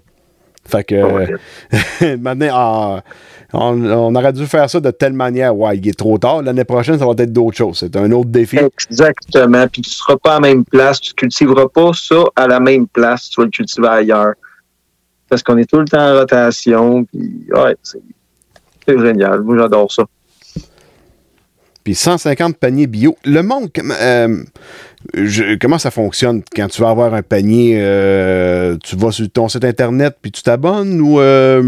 Fait que. Ouais. maintenant, ah, on, on aurait dû faire ça de telle manière. Ouais, il est trop tard. L'année prochaine, ça va être d'autres choses. C'est un autre défi. Exactement. Puis tu ne seras pas à la même place. Tu ne cultiveras pas ça à la même place. Tu vas le cultiver ailleurs. Parce qu'on est tout le temps en rotation. Puis, ouais, c'est génial. Moi, j'adore ça. Puis 150 paniers bio. Le monde, comment, euh, je- comment ça fonctionne quand tu vas avoir un panier? euh, tu vas sur ton site internet puis tu t'abonnes ou. euh,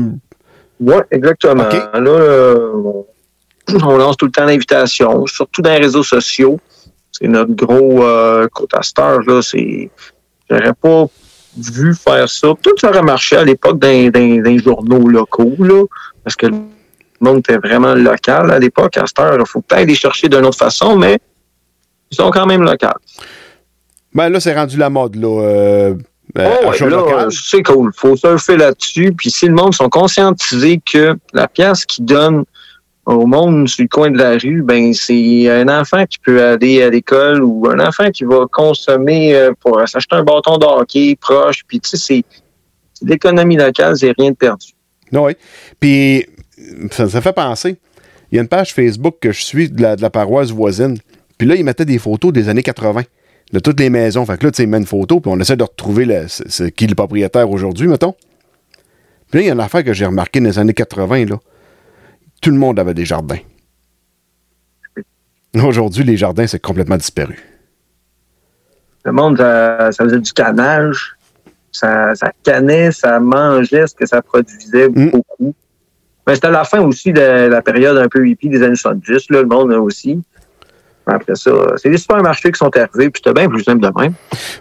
Oui, exactement. Là, on, lance tout le temps l'invitation, surtout dans les réseaux sociaux. C'est notre gros euh, à là. C'est, j'aurais pas vu faire ça. Tout ça aurait marché à l'époque les journaux locaux, là, parce que le monde était vraiment local à l'époque. À cette heure, il faut peut-être les chercher d'une autre façon, mais ils sont quand même locaux. Ben là, c'est rendu la mode, là. euh, euh, Oh, ouais, là, c'est cool. faut surfer là-dessus. Puis si le monde sont conscientisés que la pièce qu'ils donnent au monde sur le coin de la rue, ben c'est un enfant qui peut aller à l'école ou un enfant qui va consommer euh, pour s'acheter un bâton de proche. Puis tu sais, c'est l'économie locale, c'est rien de perdu. Oui. Puis, ça, ça fait penser. Il y a une page Facebook que je suis de la, paroisse voisine. Puis là, ils mettaient des photos des années 80 de toutes les maisons. Fait que là, tu sais, ils mettent une photo, puis on essaie de retrouver qui est le propriétaire aujourd'hui, mettons. Puis là, il y a une affaire que j'ai remarqué dans les années 80, là. Tout le monde avait des jardins. Aujourd'hui, les jardins, c'est complètement disparu. Le monde, ça, ça faisait du canage. Ça, ça canait, ça mangeait ce que ça produisait Mm. beaucoup. Mais c'était la fin aussi de la période un peu hippie des années 70, là, le monde aussi. Après ça, c'est les supermarchés qui sont arrivés, puis c'était bien plus simple de même.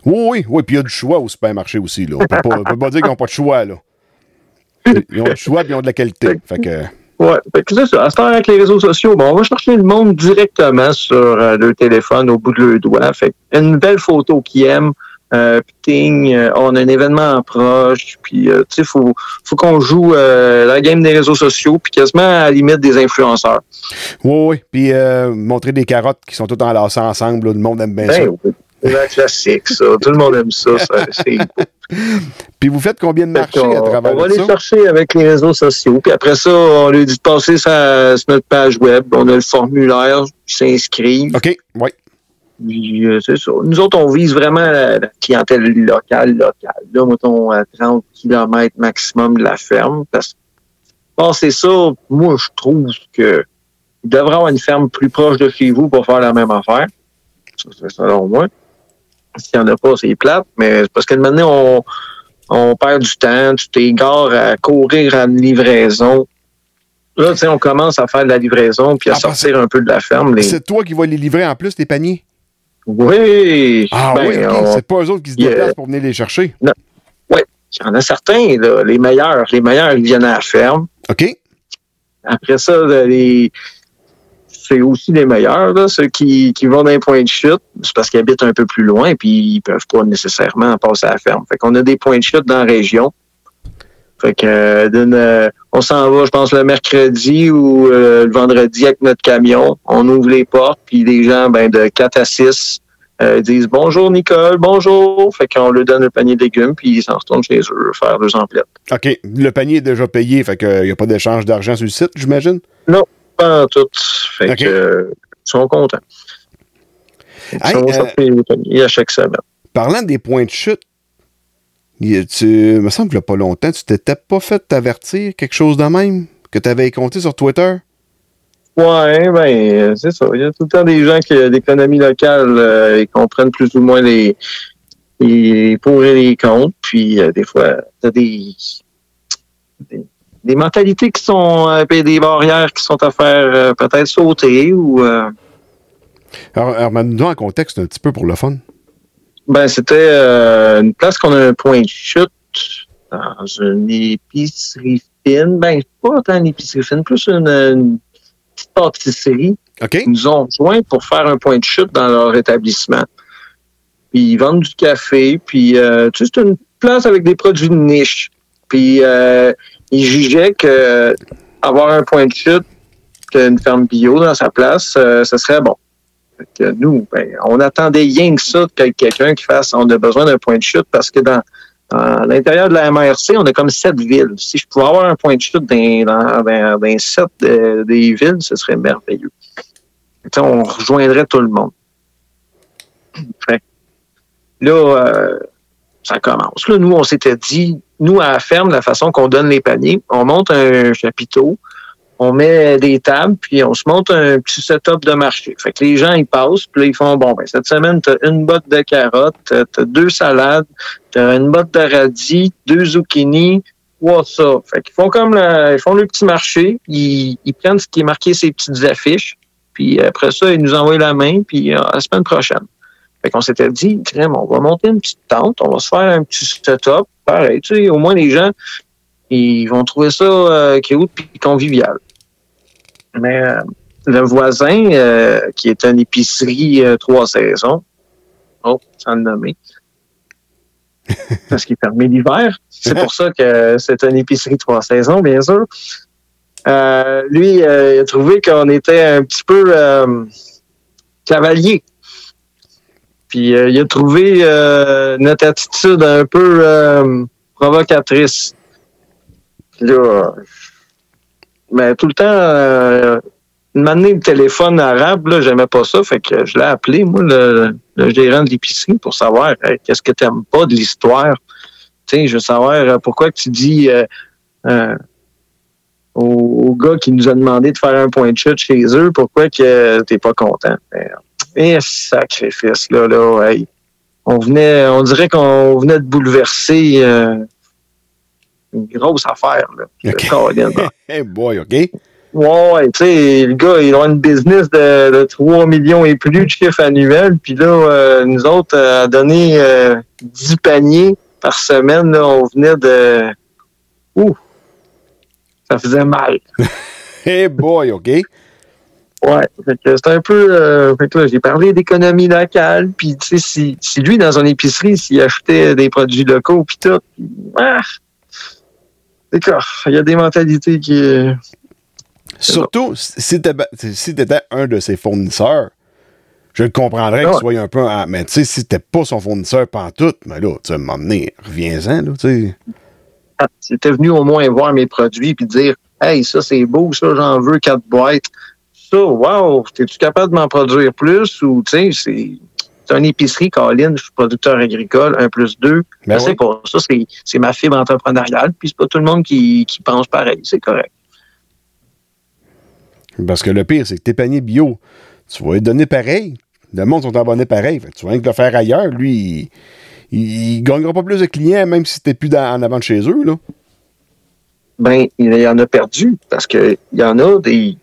Oui, oui, oui. Puis il y a du choix au supermarché aussi, là. On peut on peut pas dire qu'ils n'ont pas de choix, là. Ils ont du choix, puis ils ont de la qualité. Fait que... Que c'est ça. À ce temps, avec les réseaux sociaux, bon, on va chercher le monde directement sur euh, le téléphone au bout de leur doigt. Fait une belle photo qu'ils aiment, euh, puis ting, euh, on a un événement en proche, puis euh, tu sais, faut, faut qu'on joue la game des réseaux sociaux, puis quasiment à la limite des influenceurs. Oui, oui. Puis euh, montrer des carottes qui sont toutes enlacées ensemble, là, le monde aime bien ça. Ben, oui, c'est la classique, ça. Tout le monde aime ça. ça c'est Puis vous faites combien de marchés qu'on- à travers On va les ça? chercher avec les réseaux sociaux. Puis après ça, on lui dit de passer sa- sur notre page web. On a le formulaire, ils s'inscrivent. OK, oui. Puis, euh, c'est ça. Nous autres, on vise vraiment la, clientèle locale, locale. Là, mettons, à 30 km maximum de la ferme. Parce que passer ça, moi, je trouve que il devrait avoir une ferme plus proche de chez vous pour faire la même affaire. Ça, c'est selon moi. S'il n'y en a pas, c'est plate, mais parce que maintenant, on, on perd du temps, tu t'égares à courir à une livraison. Là, tu sais, on commence à faire de la livraison puis à Ah, sortir un peu de la ferme. Les... C'est toi qui vas les livrer en plus, les paniers? Oui! Ah Ben, oui, on- c'est pas eux autres qui se déplacent pour venir les chercher. Il y en a certains, là, les meilleurs. Les meilleurs, ils viennent à la ferme. OK? Après ça, les... c'est aussi les meilleurs, là, ceux qui, qui vont dans les points de chute. C'est parce qu'ils habitent un peu plus loin puis ils peuvent pas nécessairement passer à la ferme. Fait qu'on a des points de chute dans la région. Fait que euh, euh, on s'en va, je pense, le mercredi ou euh, le vendredi avec notre camion. On ouvre les portes, puis les gens, ben, de 4 à 6 euh, disent Bonjour Nicole, bonjour. Fait qu'on leur donne le panier de légumes, puis ils s'en retournent chez eux faire deux emplettes. OK. Le panier est déjà payé, fait qu'il n'y a pas d'échange d'argent sur le site, j'imagine? Pas en tout. Fait que, euh, ils sont contents. Ils Hey, sont euh, sortis à chaque semaine. Parlant des points de chute, tu me semble qu'il n'y a pas longtemps, tu t'étais pas fait avertir quelque chose de même que tu avais compté sur Twitter? Ouais, ben, euh, c'est ça. Il y a tout le temps des gens qui, d'économie locale, euh, ils comprennent plus ou moins les, les pour et les contre. Puis, euh, des fois, t'as des, des, des mentalités qui sont, euh, des barrières qui sont à faire euh, peut-être sauter ou, euh, Alors, alors mets-nous en contexte un petit peu pour le fun. Ben, c'était euh, une place qu'on a un point de chute dans une épicerie fine. Ben, pas tant une épicerie fine, plus une, une petite pâtisserie. OK? Ils nous ont rejoint pour faire un point de chute dans leur établissement. Puis ils vendent du café, puis tu sais, c'est une place avec des produits de niche. Puis il jugeait que avoir un point de chute, une ferme bio dans sa place, euh, ce serait bon. Que nous, ben, on attendait rien que ça que quelqu'un qui fasse, on a besoin d'un point de chute parce que dans, l'intérieur de la MRC, on a comme sept villes. Si je pouvais avoir un point de chute dans, dans, dans, sept euh, des villes, ce serait merveilleux. On rejoindrait tout le monde. Là, euh, ça commence. Là, nous, on s'était dit, nous, à la ferme, la façon qu'on donne les paniers, on monte un chapiteau, on met des tables, puis on se monte un petit setup de marché. Fait que les gens, ils passent, puis là, ils font, bon, ben, cette semaine, tu as une botte de carottes, tu as deux salades, tu as une botte de radis, deux zucchini, trois ça. Fait qu'ils font comme le, ils font le petit marché, ils, ils prennent ce qui est marqué ces petites affiches, puis après ça, ils nous envoient la main, puis euh, la semaine prochaine. Fait qu'on s'était dit, crème, on va monter une petite tente, on va se faire un petit setup, pareil, tu sais, au moins les gens, ils vont trouver ça euh, cute puis convivial. Mais euh, le voisin, euh, qui est une épicerie euh, trois saisons, oh, sans le nommer, parce qu'il permet l'hiver. C'est pour ça que c'est une épicerie trois saisons, bien sûr. Euh, lui, euh, il a trouvé qu'on était un petit peu euh, cavalier. Puis euh, il a trouvé euh, notre attitude un peu euh, provocatrice. Là, mais tout le temps, euh, une année, le téléphone arabe, là, j'aimais pas ça, fait que je l'ai appelé, moi, le, le gérant de l'épicerie, pour savoir qu'est-ce que t'aimes pas de l'histoire? Tu sais, je veux savoir euh, pourquoi tu dis euh, au, au gars qui nous a demandé de faire un point de chute chez eux, pourquoi que t'es pas content? Ben, Et sacrifice, là, là, hey. On venait, on dirait qu'on venait de bouleverser euh, une grosse affaire, là. Ok. Colin, là. Hey boy, OK? Ouais, tu sais, le gars, il a une business de, de 3 millions et plus de chiffre annuel. Puis là, euh, nous autres, euh, à donner euh, 10 paniers par semaine, là, on venait de... Ouh! Ça faisait mal. Hey boy, OK? Ouais, c'est un peu... euh, fait que là, j'ai parlé d'économie locale. Puis, tu sais, si, si lui, dans son épicerie, s'il achetait des produits locaux, puis tout... ah! D'accord, il y a des mentalités qui... euh, Surtout, si t'étais si un de ses fournisseurs, je le comprendrais Ah qu'il soit un peu... Mais tu sais, si t'es pas son fournisseur pantoute, mais là, tu vas m'emmener, reviens-en, là, tu sais. c'était venu au moins voir mes produits puis dire Hey, ça c'est beau, ça, j'en veux quatre boîtes. Ça, wow, es-tu capable de m'en produire plus? Ou tu sais, c'est. C'est une épicerie, Colin, je suis producteur agricole, un plus deux. Ben je sais oui. pas. Ça, c'est, c'est ma fibre entrepreneuriale, puis c'est pas tout le monde qui, qui pense pareil. C'est correct. Parce que le pire, c'est que tes paniers bio, tu vas les donner pareil. Le monde sont abonnés pareil. Fait tu vas rien que le faire ailleurs. Lui, il, gagnera pas plus de clients, même si t'es plus dans- en avant de chez eux, là. Ben, il y en a perdu parce que il y en a des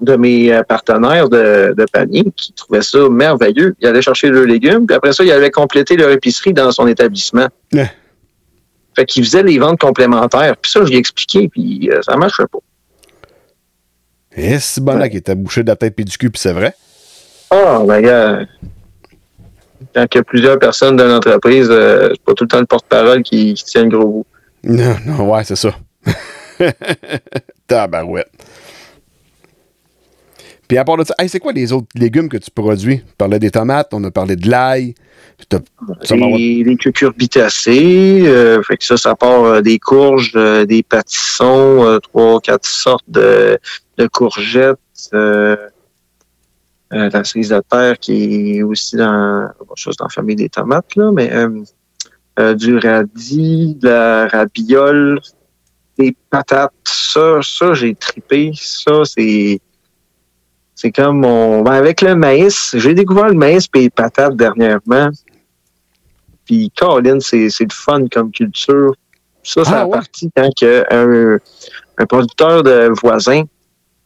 de mes euh, partenaires de, de panier qui trouvaient ça merveilleux. Ils allaient chercher leurs légumes, puis après ça, ils allaient compléter leur épicerie dans son établissement. Ouais. Fait qu'ils faisaient les ventes complémentaires. Puis ça, je lui ai expliqué, puis euh, ça marchait pas. Et c'est bon là Ouais. qui était bouché de la tête et du cul, puis c'est vrai. Ah, ben, gars, quand il y a plusieurs personnes dans l'entreprise, euh, c'est pas tout le temps le porte-parole qui, qui tient le gros bout. Non, non, ouais, c'est ça. Tabarouette. Puis à part de ça, c'est quoi les autres légumes que tu produis? On parlait des tomates, on a parlé de l'ail. Les, les cucurbitacées, fait que ça, ça part euh, des courges, euh, des pâtissons, euh, trois, quatre sortes de, courgettes, la cerise de terre qui est aussi dans, c'est dans la famille des tomates, là, mais du radis, de la rabiole, des patates, ça, ça, j'ai tripé, ça, c'est... C'est comme mon. Ben avec le maïs, j'ai découvert le maïs et les patates dernièrement. Puis, Colin, c'est c'est le fun comme culture. Ça, ça Ah a ouais? parti quand que un, un producteur de voisins,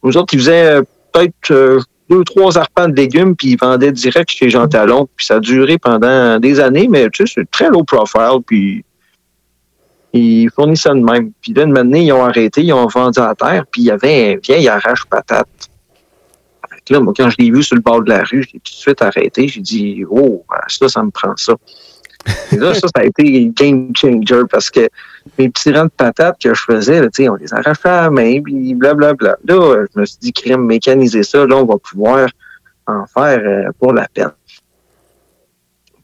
nous autres, ils faisaient euh, peut-être euh, deux, trois arpents de légumes, puis ils vendaient direct chez Jean Talon. Puis ça a duré pendant des années, mais tu sais, c'est très low profile, puis ils fournissaient de même. Puis là, une année, ils ont arrêté, ils ont vendu à terre, puis il y avait un vieil arrache-patate. Là, moi, quand je l'ai vu sur le bord de la rue, j'ai tout de suite arrêté. J'ai dit, oh, ben, ça, ça me prend ça. Là, ça, ça a été game changer parce que mes petits rangs de patates que je faisais, on les arrachait à la main, puis blablabla. Là, je me suis dit, crème, mécaniser ça, là, on va pouvoir en faire euh, pour la peine.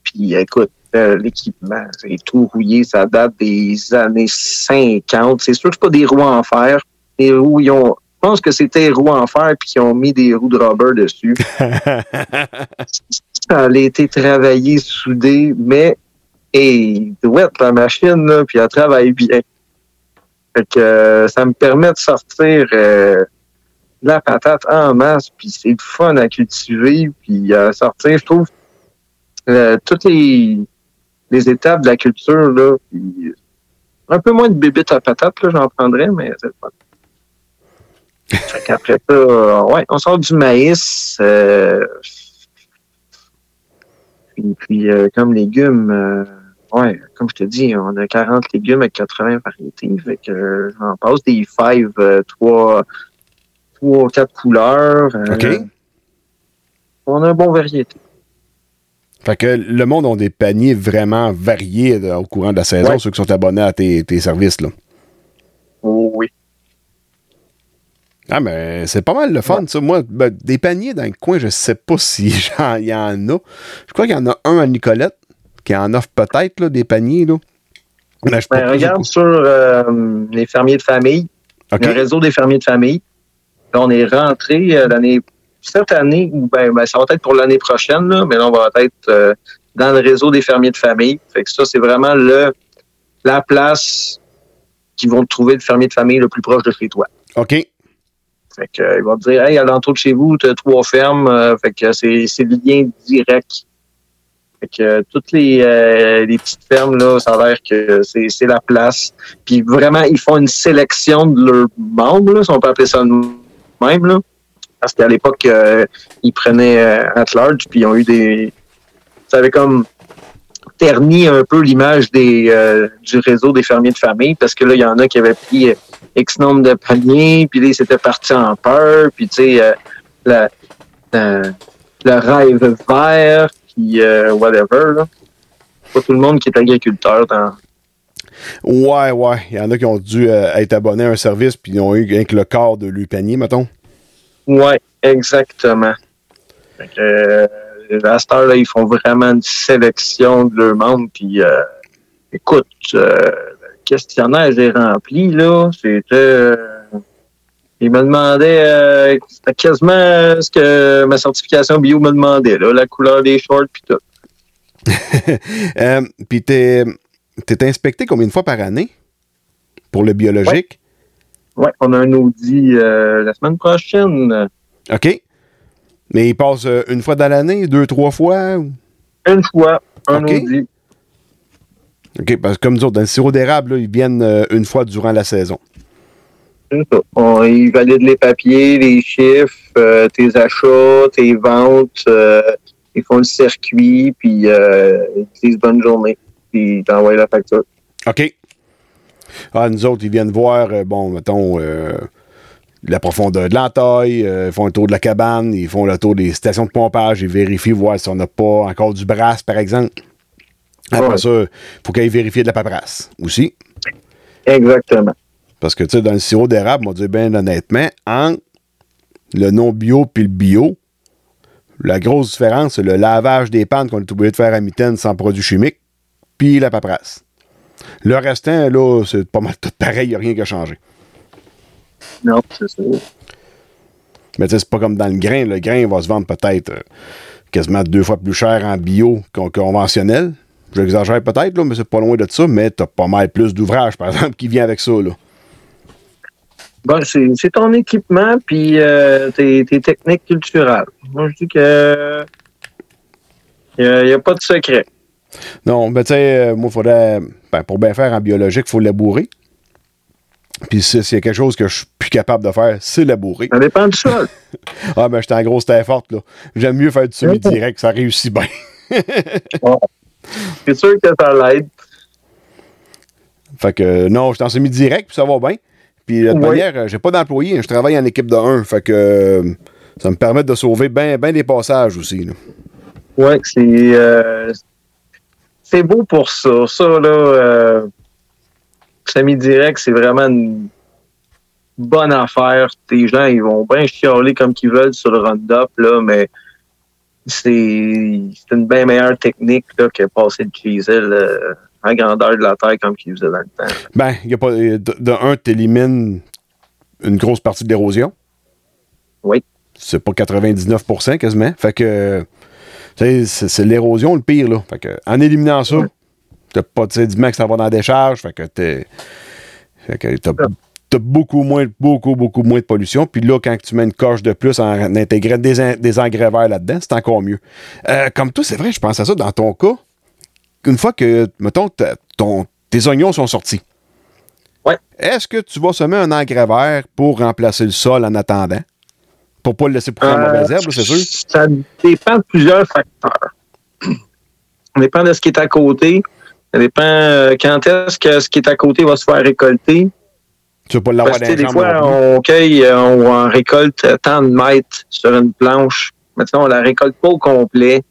Puis écoute, euh, l'équipement, c'est tout rouillé, ça date des années 50. C'est sûr que c'est pas des roues en fer. Les roues, ils ont, je pense que c'était roues en fer puis qu'ils ont mis des roues de rubber dessus. ça a été travaillé, soudé, mais et ouais, la machine, là, puis elle travaille bien. Fait que euh, ça me permet de sortir euh, la patate en masse, puis c'est fun à cultiver, puis à sortir, je trouve, euh, toutes les, les étapes de la culture, là, puis un peu moins de bébites à patate, là, j'en prendrais, mais c'est le fun. Fait qu'après ça, euh, ouais, on sort du maïs, euh, puis, puis euh, comme légumes, ouais, comme je te dis, on a 40 légumes avec 80 variétés. Fait que j'en passe des five, trois, trois, quatre couleurs. OK. On a un bon variété. Fait que le monde ont des paniers vraiment variés au courant de la saison, Ouais. ceux qui sont abonnés à tes, tes services. Là. Oh, oui. Ah, mais c'est pas mal le fun, ça. Moi, ben, des paniers dans le coin, je sais pas si il y en a. Je crois qu'il y en a un à Nicolette qui en offre peut-être des paniers. Là. Ben, regarde sur euh, les fermiers de famille, le réseau des fermiers de famille. Là, on est rentré euh, l'année cette année, ou ben, ben, ça va être pour l'année prochaine, là, mais là, on va être euh, dans le réseau des fermiers de famille. Fait que ça, c'est vraiment le la place qui vont trouver le fermier de famille le plus proche de chez toi. OK. Fait que, euh, ils vont te dire, hey, à l'entour de chez vous, tu as trois fermes. euh, fait que c'est, c'est le lien direct. Fait que euh, toutes les, euh, les petites fermes, là, ça a l'air que c'est, c'est la place. Puis vraiment, ils font une sélection de leurs membres, là, si on peut appeler ça même. Là. Parce qu'à l'époque, euh, ils prenaient euh, at large, puis ils ont eu des. Ça avait comme terni un peu l'image des du réseau des fermiers de famille, parce que là, il y en a qui avaient pris X nombre de paniers, puis là, ils s'étaient partis en peur, puis tu sais, euh, la- le rêve vert, puis euh, whatever, là. Pas tout le monde qui est agriculteur dans. Ouais, ouais. Il y en a qui ont dû euh, être abonnés à un service puis ils ont eu rien que le quart de leur panier, mettons. Ouais, exactement. Fait que, euh, à cette heure-là, ils font vraiment une sélection de leurs membres, puis euh, écoute, le questionnaire que j'ai rempli, là, c'était... euh, il me demandait euh, c'était quasiment ce que ma certification bio me demandait, là, la couleur des shorts, puis tout. Euh, puis t'es, t'es inspecté combien de fois par année pour le biologique? Ouais, on a un audit euh, la semaine prochaine. OK. Mais il passe une fois dans l'année, deux, trois fois? ou- Une fois, un audit. OK, parce que comme nous autres, dans le sirop d'érable, ils viennent euh, une fois durant la saison. C'est ça. On, ils valident les papiers, les chiffres, euh, tes achats, tes ventes. euh, ils font le circuit, puis ils disent bonne journée, puis ils t'envoient la facture. OK. Ah, nous autres, ils viennent voir, bon, mettons, euh, la profondeur de l'entaille, ils font un tour de la cabane, ils font le tour des stations de pompage, ils vérifient, voir si on n'a pas encore du brasse, par exemple. Après Ouais. ça, il faut qu'ils aillent vérifier de la paperasse aussi. Exactement. Parce que, tu sais, dans le sirop d'érable, on va dire bien honnêtement, entre le non-bio puis le bio, la grosse différence, c'est le lavage des pannes qu'on est obligé de faire à mitaine sans produits chimiques, puis la paperasse. Le restant, là, c'est pas mal tout pareil, il n'y a rien qui a changé. Non, c'est ça. Mais tu sais, c'est pas comme dans le grain. Le grain va se vendre peut-être euh, quasiment deux fois plus cher en bio qu'en conventionnel. J'exagère peut-être, là, mais c'est pas loin de ça. Mais t'as pas mal plus d'ouvrages, par exemple, qui vient avec ça. Là. Bon, c'est ton équipement, puis euh, tes, tes techniques culturelles. Moi, je dis que il n'y a, pas de secret. Non, mais tu sais, euh, moi, faudrait. Ben, pour bien faire en biologique, il faut labourer. Puis si- s'il y a quelque chose que je suis plus capable de faire, c'est labourer. Ça dépend du sol. Ah, ben, j'étais en grosse terre forte, là. J'aime mieux faire du semi-direct, ça réussit bien. C'est sûr que ça l'aide. Fait que non, je suis en semi-direct, puis ça va bien. Puis de toute Oui. manière, euh, j'ai pas d'employé, hein, je travaille en équipe de 1. Fait que euh, ça me permet de sauver bien ben des passages aussi. Oui, c'est euh, c'est beau pour ça. Ça, là, euh, semi-direct, c'est vraiment une bonne affaire. Les gens, ils vont bien chialer comme qu'ils veulent sur le Roundup, là, mais c'est une bien meilleure technique là, que passer le diesel euh, en grandeur de la terre comme qu'ils faisaient dans le temps. Ben, y a pas, de, de un, tu élimines une grosse partie de l'érosion. Oui. C'est pas 99% quasiment. Fait que c'est l'érosion le pire. Là. Fait que, en éliminant ça, Ouais. t'as pas tu sais, du max ça va dans la décharge. Fait que t'es. Fait que t'as, t'as beaucoup moins, beaucoup, beaucoup moins de pollution. Puis là, quand tu mets une coche de plus en intégrant des, en- des engrais verts là-dedans, c'est encore mieux. Euh, comme toi, c'est vrai, je pense à ça dans ton cas. Une fois que, mettons, ton, tes oignons sont sortis. Ouais. Est-ce que tu vas semer un engrais vert pour remplacer le sol en attendant? Pour pas le laisser en Euh, mauvaise herbe, c'est sûr? Ça dépend de plusieurs facteurs. Ça dépend de ce qui est à côté. Ça dépend euh, quand est-ce que ce qui est à côté va se faire récolter. Tu veux pas l'avoir Parce dans des fois, on cueille, euh, on, on récolte tant de mètres sur une planche. Maintenant, on la récolte pas au complet.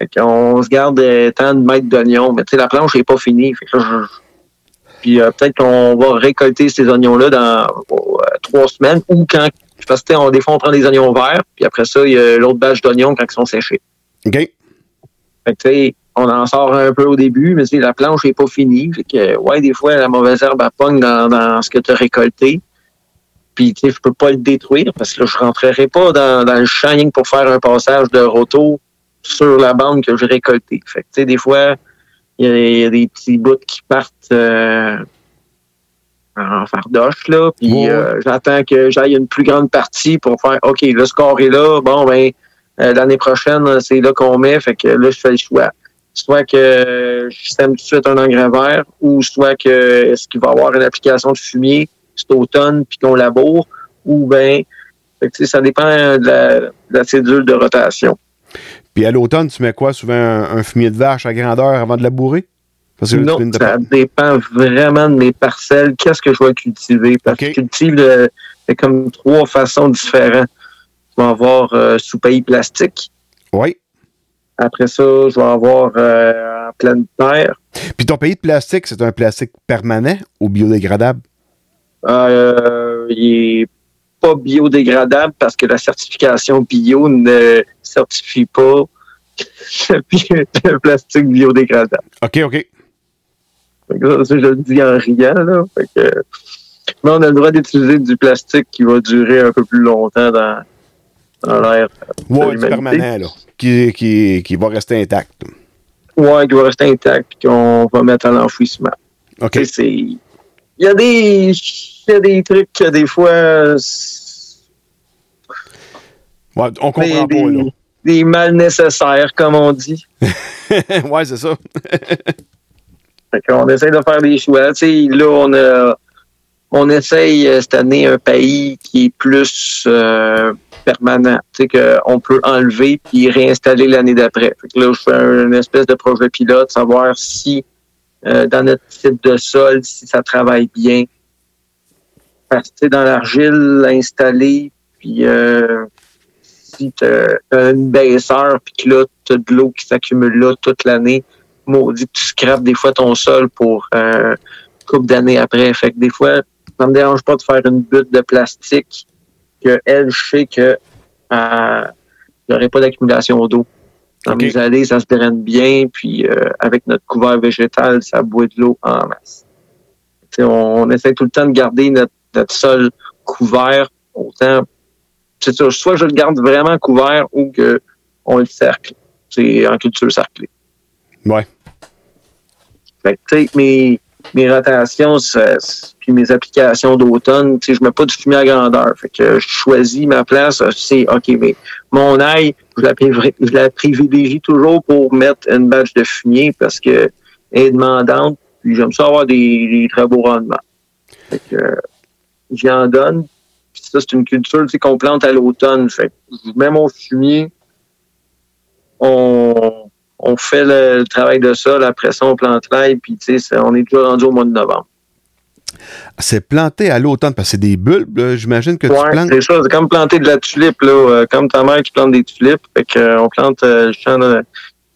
Fait qu'on se garde euh, tant de mètres d'oignons. Mais tu sais, la planche n'est pas finie. Fait que là, je- Puis euh, peut-être qu'on va récolter ces oignons-là dans euh, trois semaines ou quand. Parce que on, des fois, on prend des oignons verts, puis après ça, il y a l'autre batch d'oignons quand ils sont séchés. OK. Fait que, tu sais, on en sort un peu au début, mais la planche n'est pas finie. Fait que, ouais, des fois, la mauvaise herbe, elle pogne dans, dans ce que tu as récolté. Puis, tu sais, je peux pas le détruire parce que là, je rentrerai pas dans, dans le champ pour faire un passage de roto sur la bande que j'ai récoltée. Fait que, tu sais, des fois, il y, a- il y a des petits bouts qui partent euh, en fardoche, là. Puis, Ouais. euh, j'attends que j'aille une plus grande partie pour faire, OK, le score est là. Bon, ben, euh, l'année prochaine, c'est là qu'on met. Fait que là, je fais le choix. Soit que je sème tout de suite un engrais vert, ou soit que est-ce qu'il va y avoir une application de fumier cet automne puis qu'on laboure, ou tu sais, ça dépend de la, de la cédule de rotation. Puis à l'automne, tu mets quoi? Souvent un, un fumier de vache à grandeur avant de labourer? Parce que là, Non, tu de- ça dépend vraiment de mes parcelles. Qu'est-ce que je vais cultiver? Parce que je cultive comme trois façons différentes. Je vais avoir euh, sous pays plastique. Oui. Après ça, je vais avoir euh, en pleine terre. Puis ton pays de plastique, c'est un plastique permanent ou biodégradable? Euh, il est pas biodégradable parce que la certification bio ne certifie pas le plastique biodégradable. OK, OK. Ça, je le dis en riant, là. Fait que, mais on a le droit d'utiliser du plastique qui va durer un peu plus longtemps dans, dans l'air. Ouais, l'humanité. permanent, là. Qui, qui, qui va rester intact. Ouais, qui va rester intact puis qu'on va mettre à l'enfouissement. OK. Il y a des. Y a des trucs que des fois. Ouais, on comprend des, pas, là. des, des mal nécessaires, comme on dit. ouais, c'est ça. Fait qu'on essaie de faire des choix. Là, on a, on essaye euh, cette année un pays qui est plus euh, permanent. Qu'on peut enlever puis réinstaller l'année d'après. Là, je fais un, une espèce de projet pilote, savoir si euh, dans notre type de sol, si ça travaille bien. Parce que dans l'argile installée, puis euh, si tu as une baisseur, puis que là, tu as de l'eau qui s'accumule là toute l'année, maudit tu scrapes des fois ton sol pour euh, couple d'années après. Fait que des fois, ça me dérange pas de faire une butte de plastique que elle, je sais que euh, il n'y aurait pas d'accumulation d'eau. Dans Ok. mes allées, ça se draine bien, puis euh, avec notre couvert végétal, ça boit de l'eau en masse. On, on essaie tout le temps de garder notre, notre sol couvert autant. C'est sûr, soit je le garde vraiment couvert ou que on le cercle. C'est en culture cerclée. Ouais. Fait que, tu sais, mes, mes rotations, c'est- puis mes applications d'automne, tu sais, je mets pas du fumier à grandeur. Fait que je choisis ma place, sais, OK, mais mon ail, je la, privilégie toujours pour mettre une batch de fumier parce que elle est demandante, puis j'aime ça avoir des, des très beaux rendements. Fait que euh, j'y en donne. Puis ça, c'est une culture tu sais, qu'on plante à l'automne. Fait que je mets mon fumier, on, on fait le, le travail de sol, après ça, on plante l'ail, puis tu sais, on est déjà rendu au mois de novembre. C'est planté à l'automne parce que c'est des bulbes. J'imagine que tu Ouais, plantes. c'est ça, c'est comme planter de la tulipe, là, euh, comme ta mère qui plante des tulipes. Fait que, euh, on plante euh, le champ de-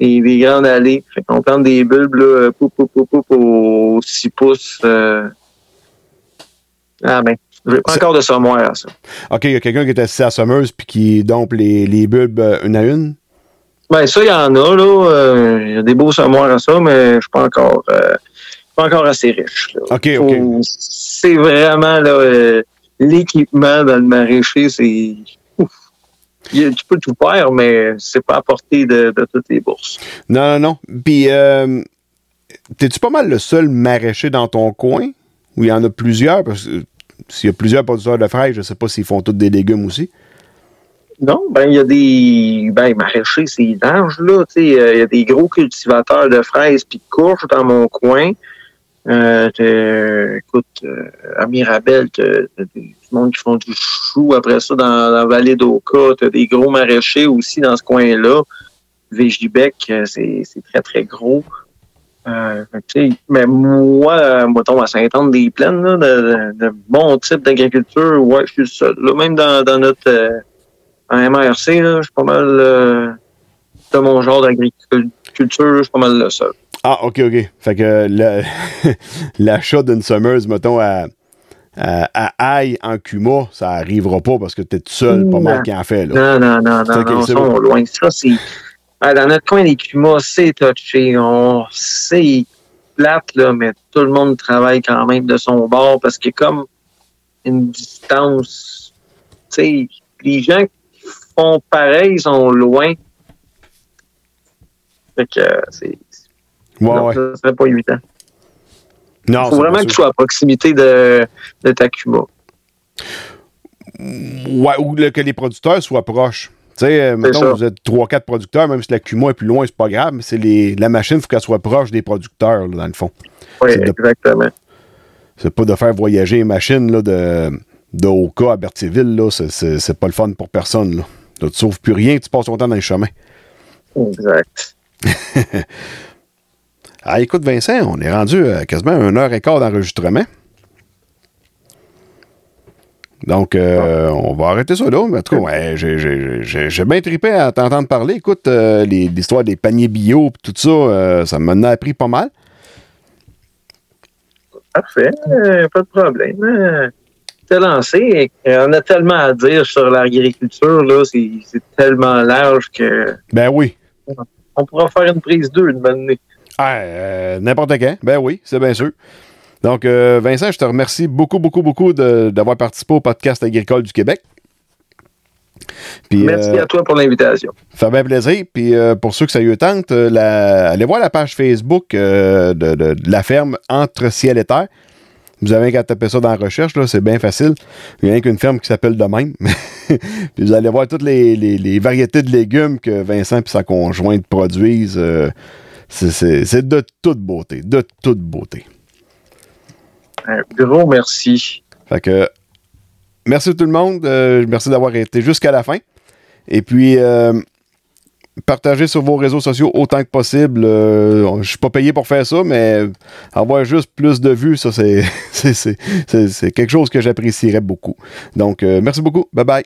des, des grandes allées. Fait qu'on plante des bulbes, là, poup, poup, poup, poup, aux 6 pouces euh, Ah ben, j'ai pas encore de sommoir à ça. OK, il y a quelqu'un qui est assis à la sommeuse puis qui dompe les, les bulbes euh, une à une? Ben ça, il y en a, là. Euh, Il y a des beaux sommoirs à ça, mais je suis pas encore euh, pas encore assez riche. là. OK, Faut- OK. C'est vraiment là euh, l'équipement dans le maraîcher, c'est. Tu peux tout faire, mais c'est pas à portée de, de toutes les bourses. Non, non, non. Puis, euh, t'es-tu pas mal le seul maraîcher dans ton coin? Ou il y en a plusieurs? Parce que s'il y a plusieurs producteurs de fraises, je sais pas s'ils font tous des légumes aussi. Non, ben il y a des ben maraîchers, c'est large là, tu sais, euh, il y a des gros cultivateurs de fraises puis de courges dans mon coin. Euh, écoute, euh, à Mirabel, t'as du monde qui font du chou. Après ça, dans, la vallée d'Oka, t'as des gros maraîchers aussi dans ce coin-là. Végibec, euh, c'est très, très gros. Euh, mais moi, mettons, à Saint-Anne-des-Plaines, de, de, de bon type d'agriculture, ouais, je suis le seul. Là, même dans, dans notre euh, en MRC, là, je suis pas mal euh, de mon genre d'agriculture, je suis pas mal le seul. Ah, OK, OK. Fait que l'achat d'une sommeuse, mettons, à, à, à en Cuma, ça arrivera pas parce que t'es tout seul, pas mal qui en fait, là. Non, non, non, non, non, sont loin. Ça, c'est. Dans notre coin, les cumas, c'est touché. On c'est plate, là, mais tout le monde travaille quand même de son bord parce qu'il y a comme une distance. Tu sais, les gens font pareil sont loin. Fait que euh, c'est. Ouais, non, ouais. ça serait pas évident. Non, Il faut vraiment que tu sois à proximité de, de ta cuma. Ouais, ou le- que les producteurs soient proches. Tu sais, euh, mettons, ça. vous êtes 3-4 producteurs, même si la Cuma est plus loin, c'est pas grave, mais c'est les, la machine, il faut qu'elle soit proche des producteurs, là, dans le fond. Oui, exactement. C'est pas de faire voyager les machines là, de, de Oka à Berthierville, là, c'est- c'est c'est pas le fun pour personne. Là. Là, tu sauves plus rien, tu passes ton temps dans les chemins. Exact. Ah, écoute, Vincent, on est rendu à quasiment une heure et quart d'enregistrement. Donc, euh, on va arrêter ça là. Mais en tout cas, ouais, j'ai- bien trippé à t'entendre parler. Écoute, euh, les- l'histoire des paniers bio et tout ça, euh, ça m'en a appris pas mal. Parfait, euh, pas de problème. T'es lancé. Euh, On a tellement à dire sur l'agriculture, là, c'est tellement large que Ben oui. on pourra faire une prise 2 une bonne année. Ah, euh, N'importe quand. Ben oui, c'est bien sûr. Donc, euh, Vincent, je te remercie beaucoup, beaucoup, beaucoup d'avoir participé au podcast agricole du Québec. Puis, Merci euh, à toi pour l'invitation. Ça fait bien plaisir. Puis euh, pour ceux que ça y tente, la- allez voir la page Facebook euh, de, de- de la ferme Entre Ciel et Terre. Vous avez qu'à taper ça dans la recherche, là, c'est bien facile. Il n'y a qu'une ferme qui s'appelle de même. puis vous allez voir toutes les, les- les variétés de légumes que Vincent et sa conjointe produisent. euh, c'est de toute beauté. De toute beauté. Un gros merci. Fait que merci tout le monde. euh, merci d'avoir été jusqu'à la fin. Et puis euh, partagez sur vos réseaux sociaux autant que possible. Euh, je suis pas payé pour faire ça, mais avoir juste plus de vues, ça c'est quelque chose que j'apprécierais beaucoup. Donc euh, merci beaucoup. Bye bye.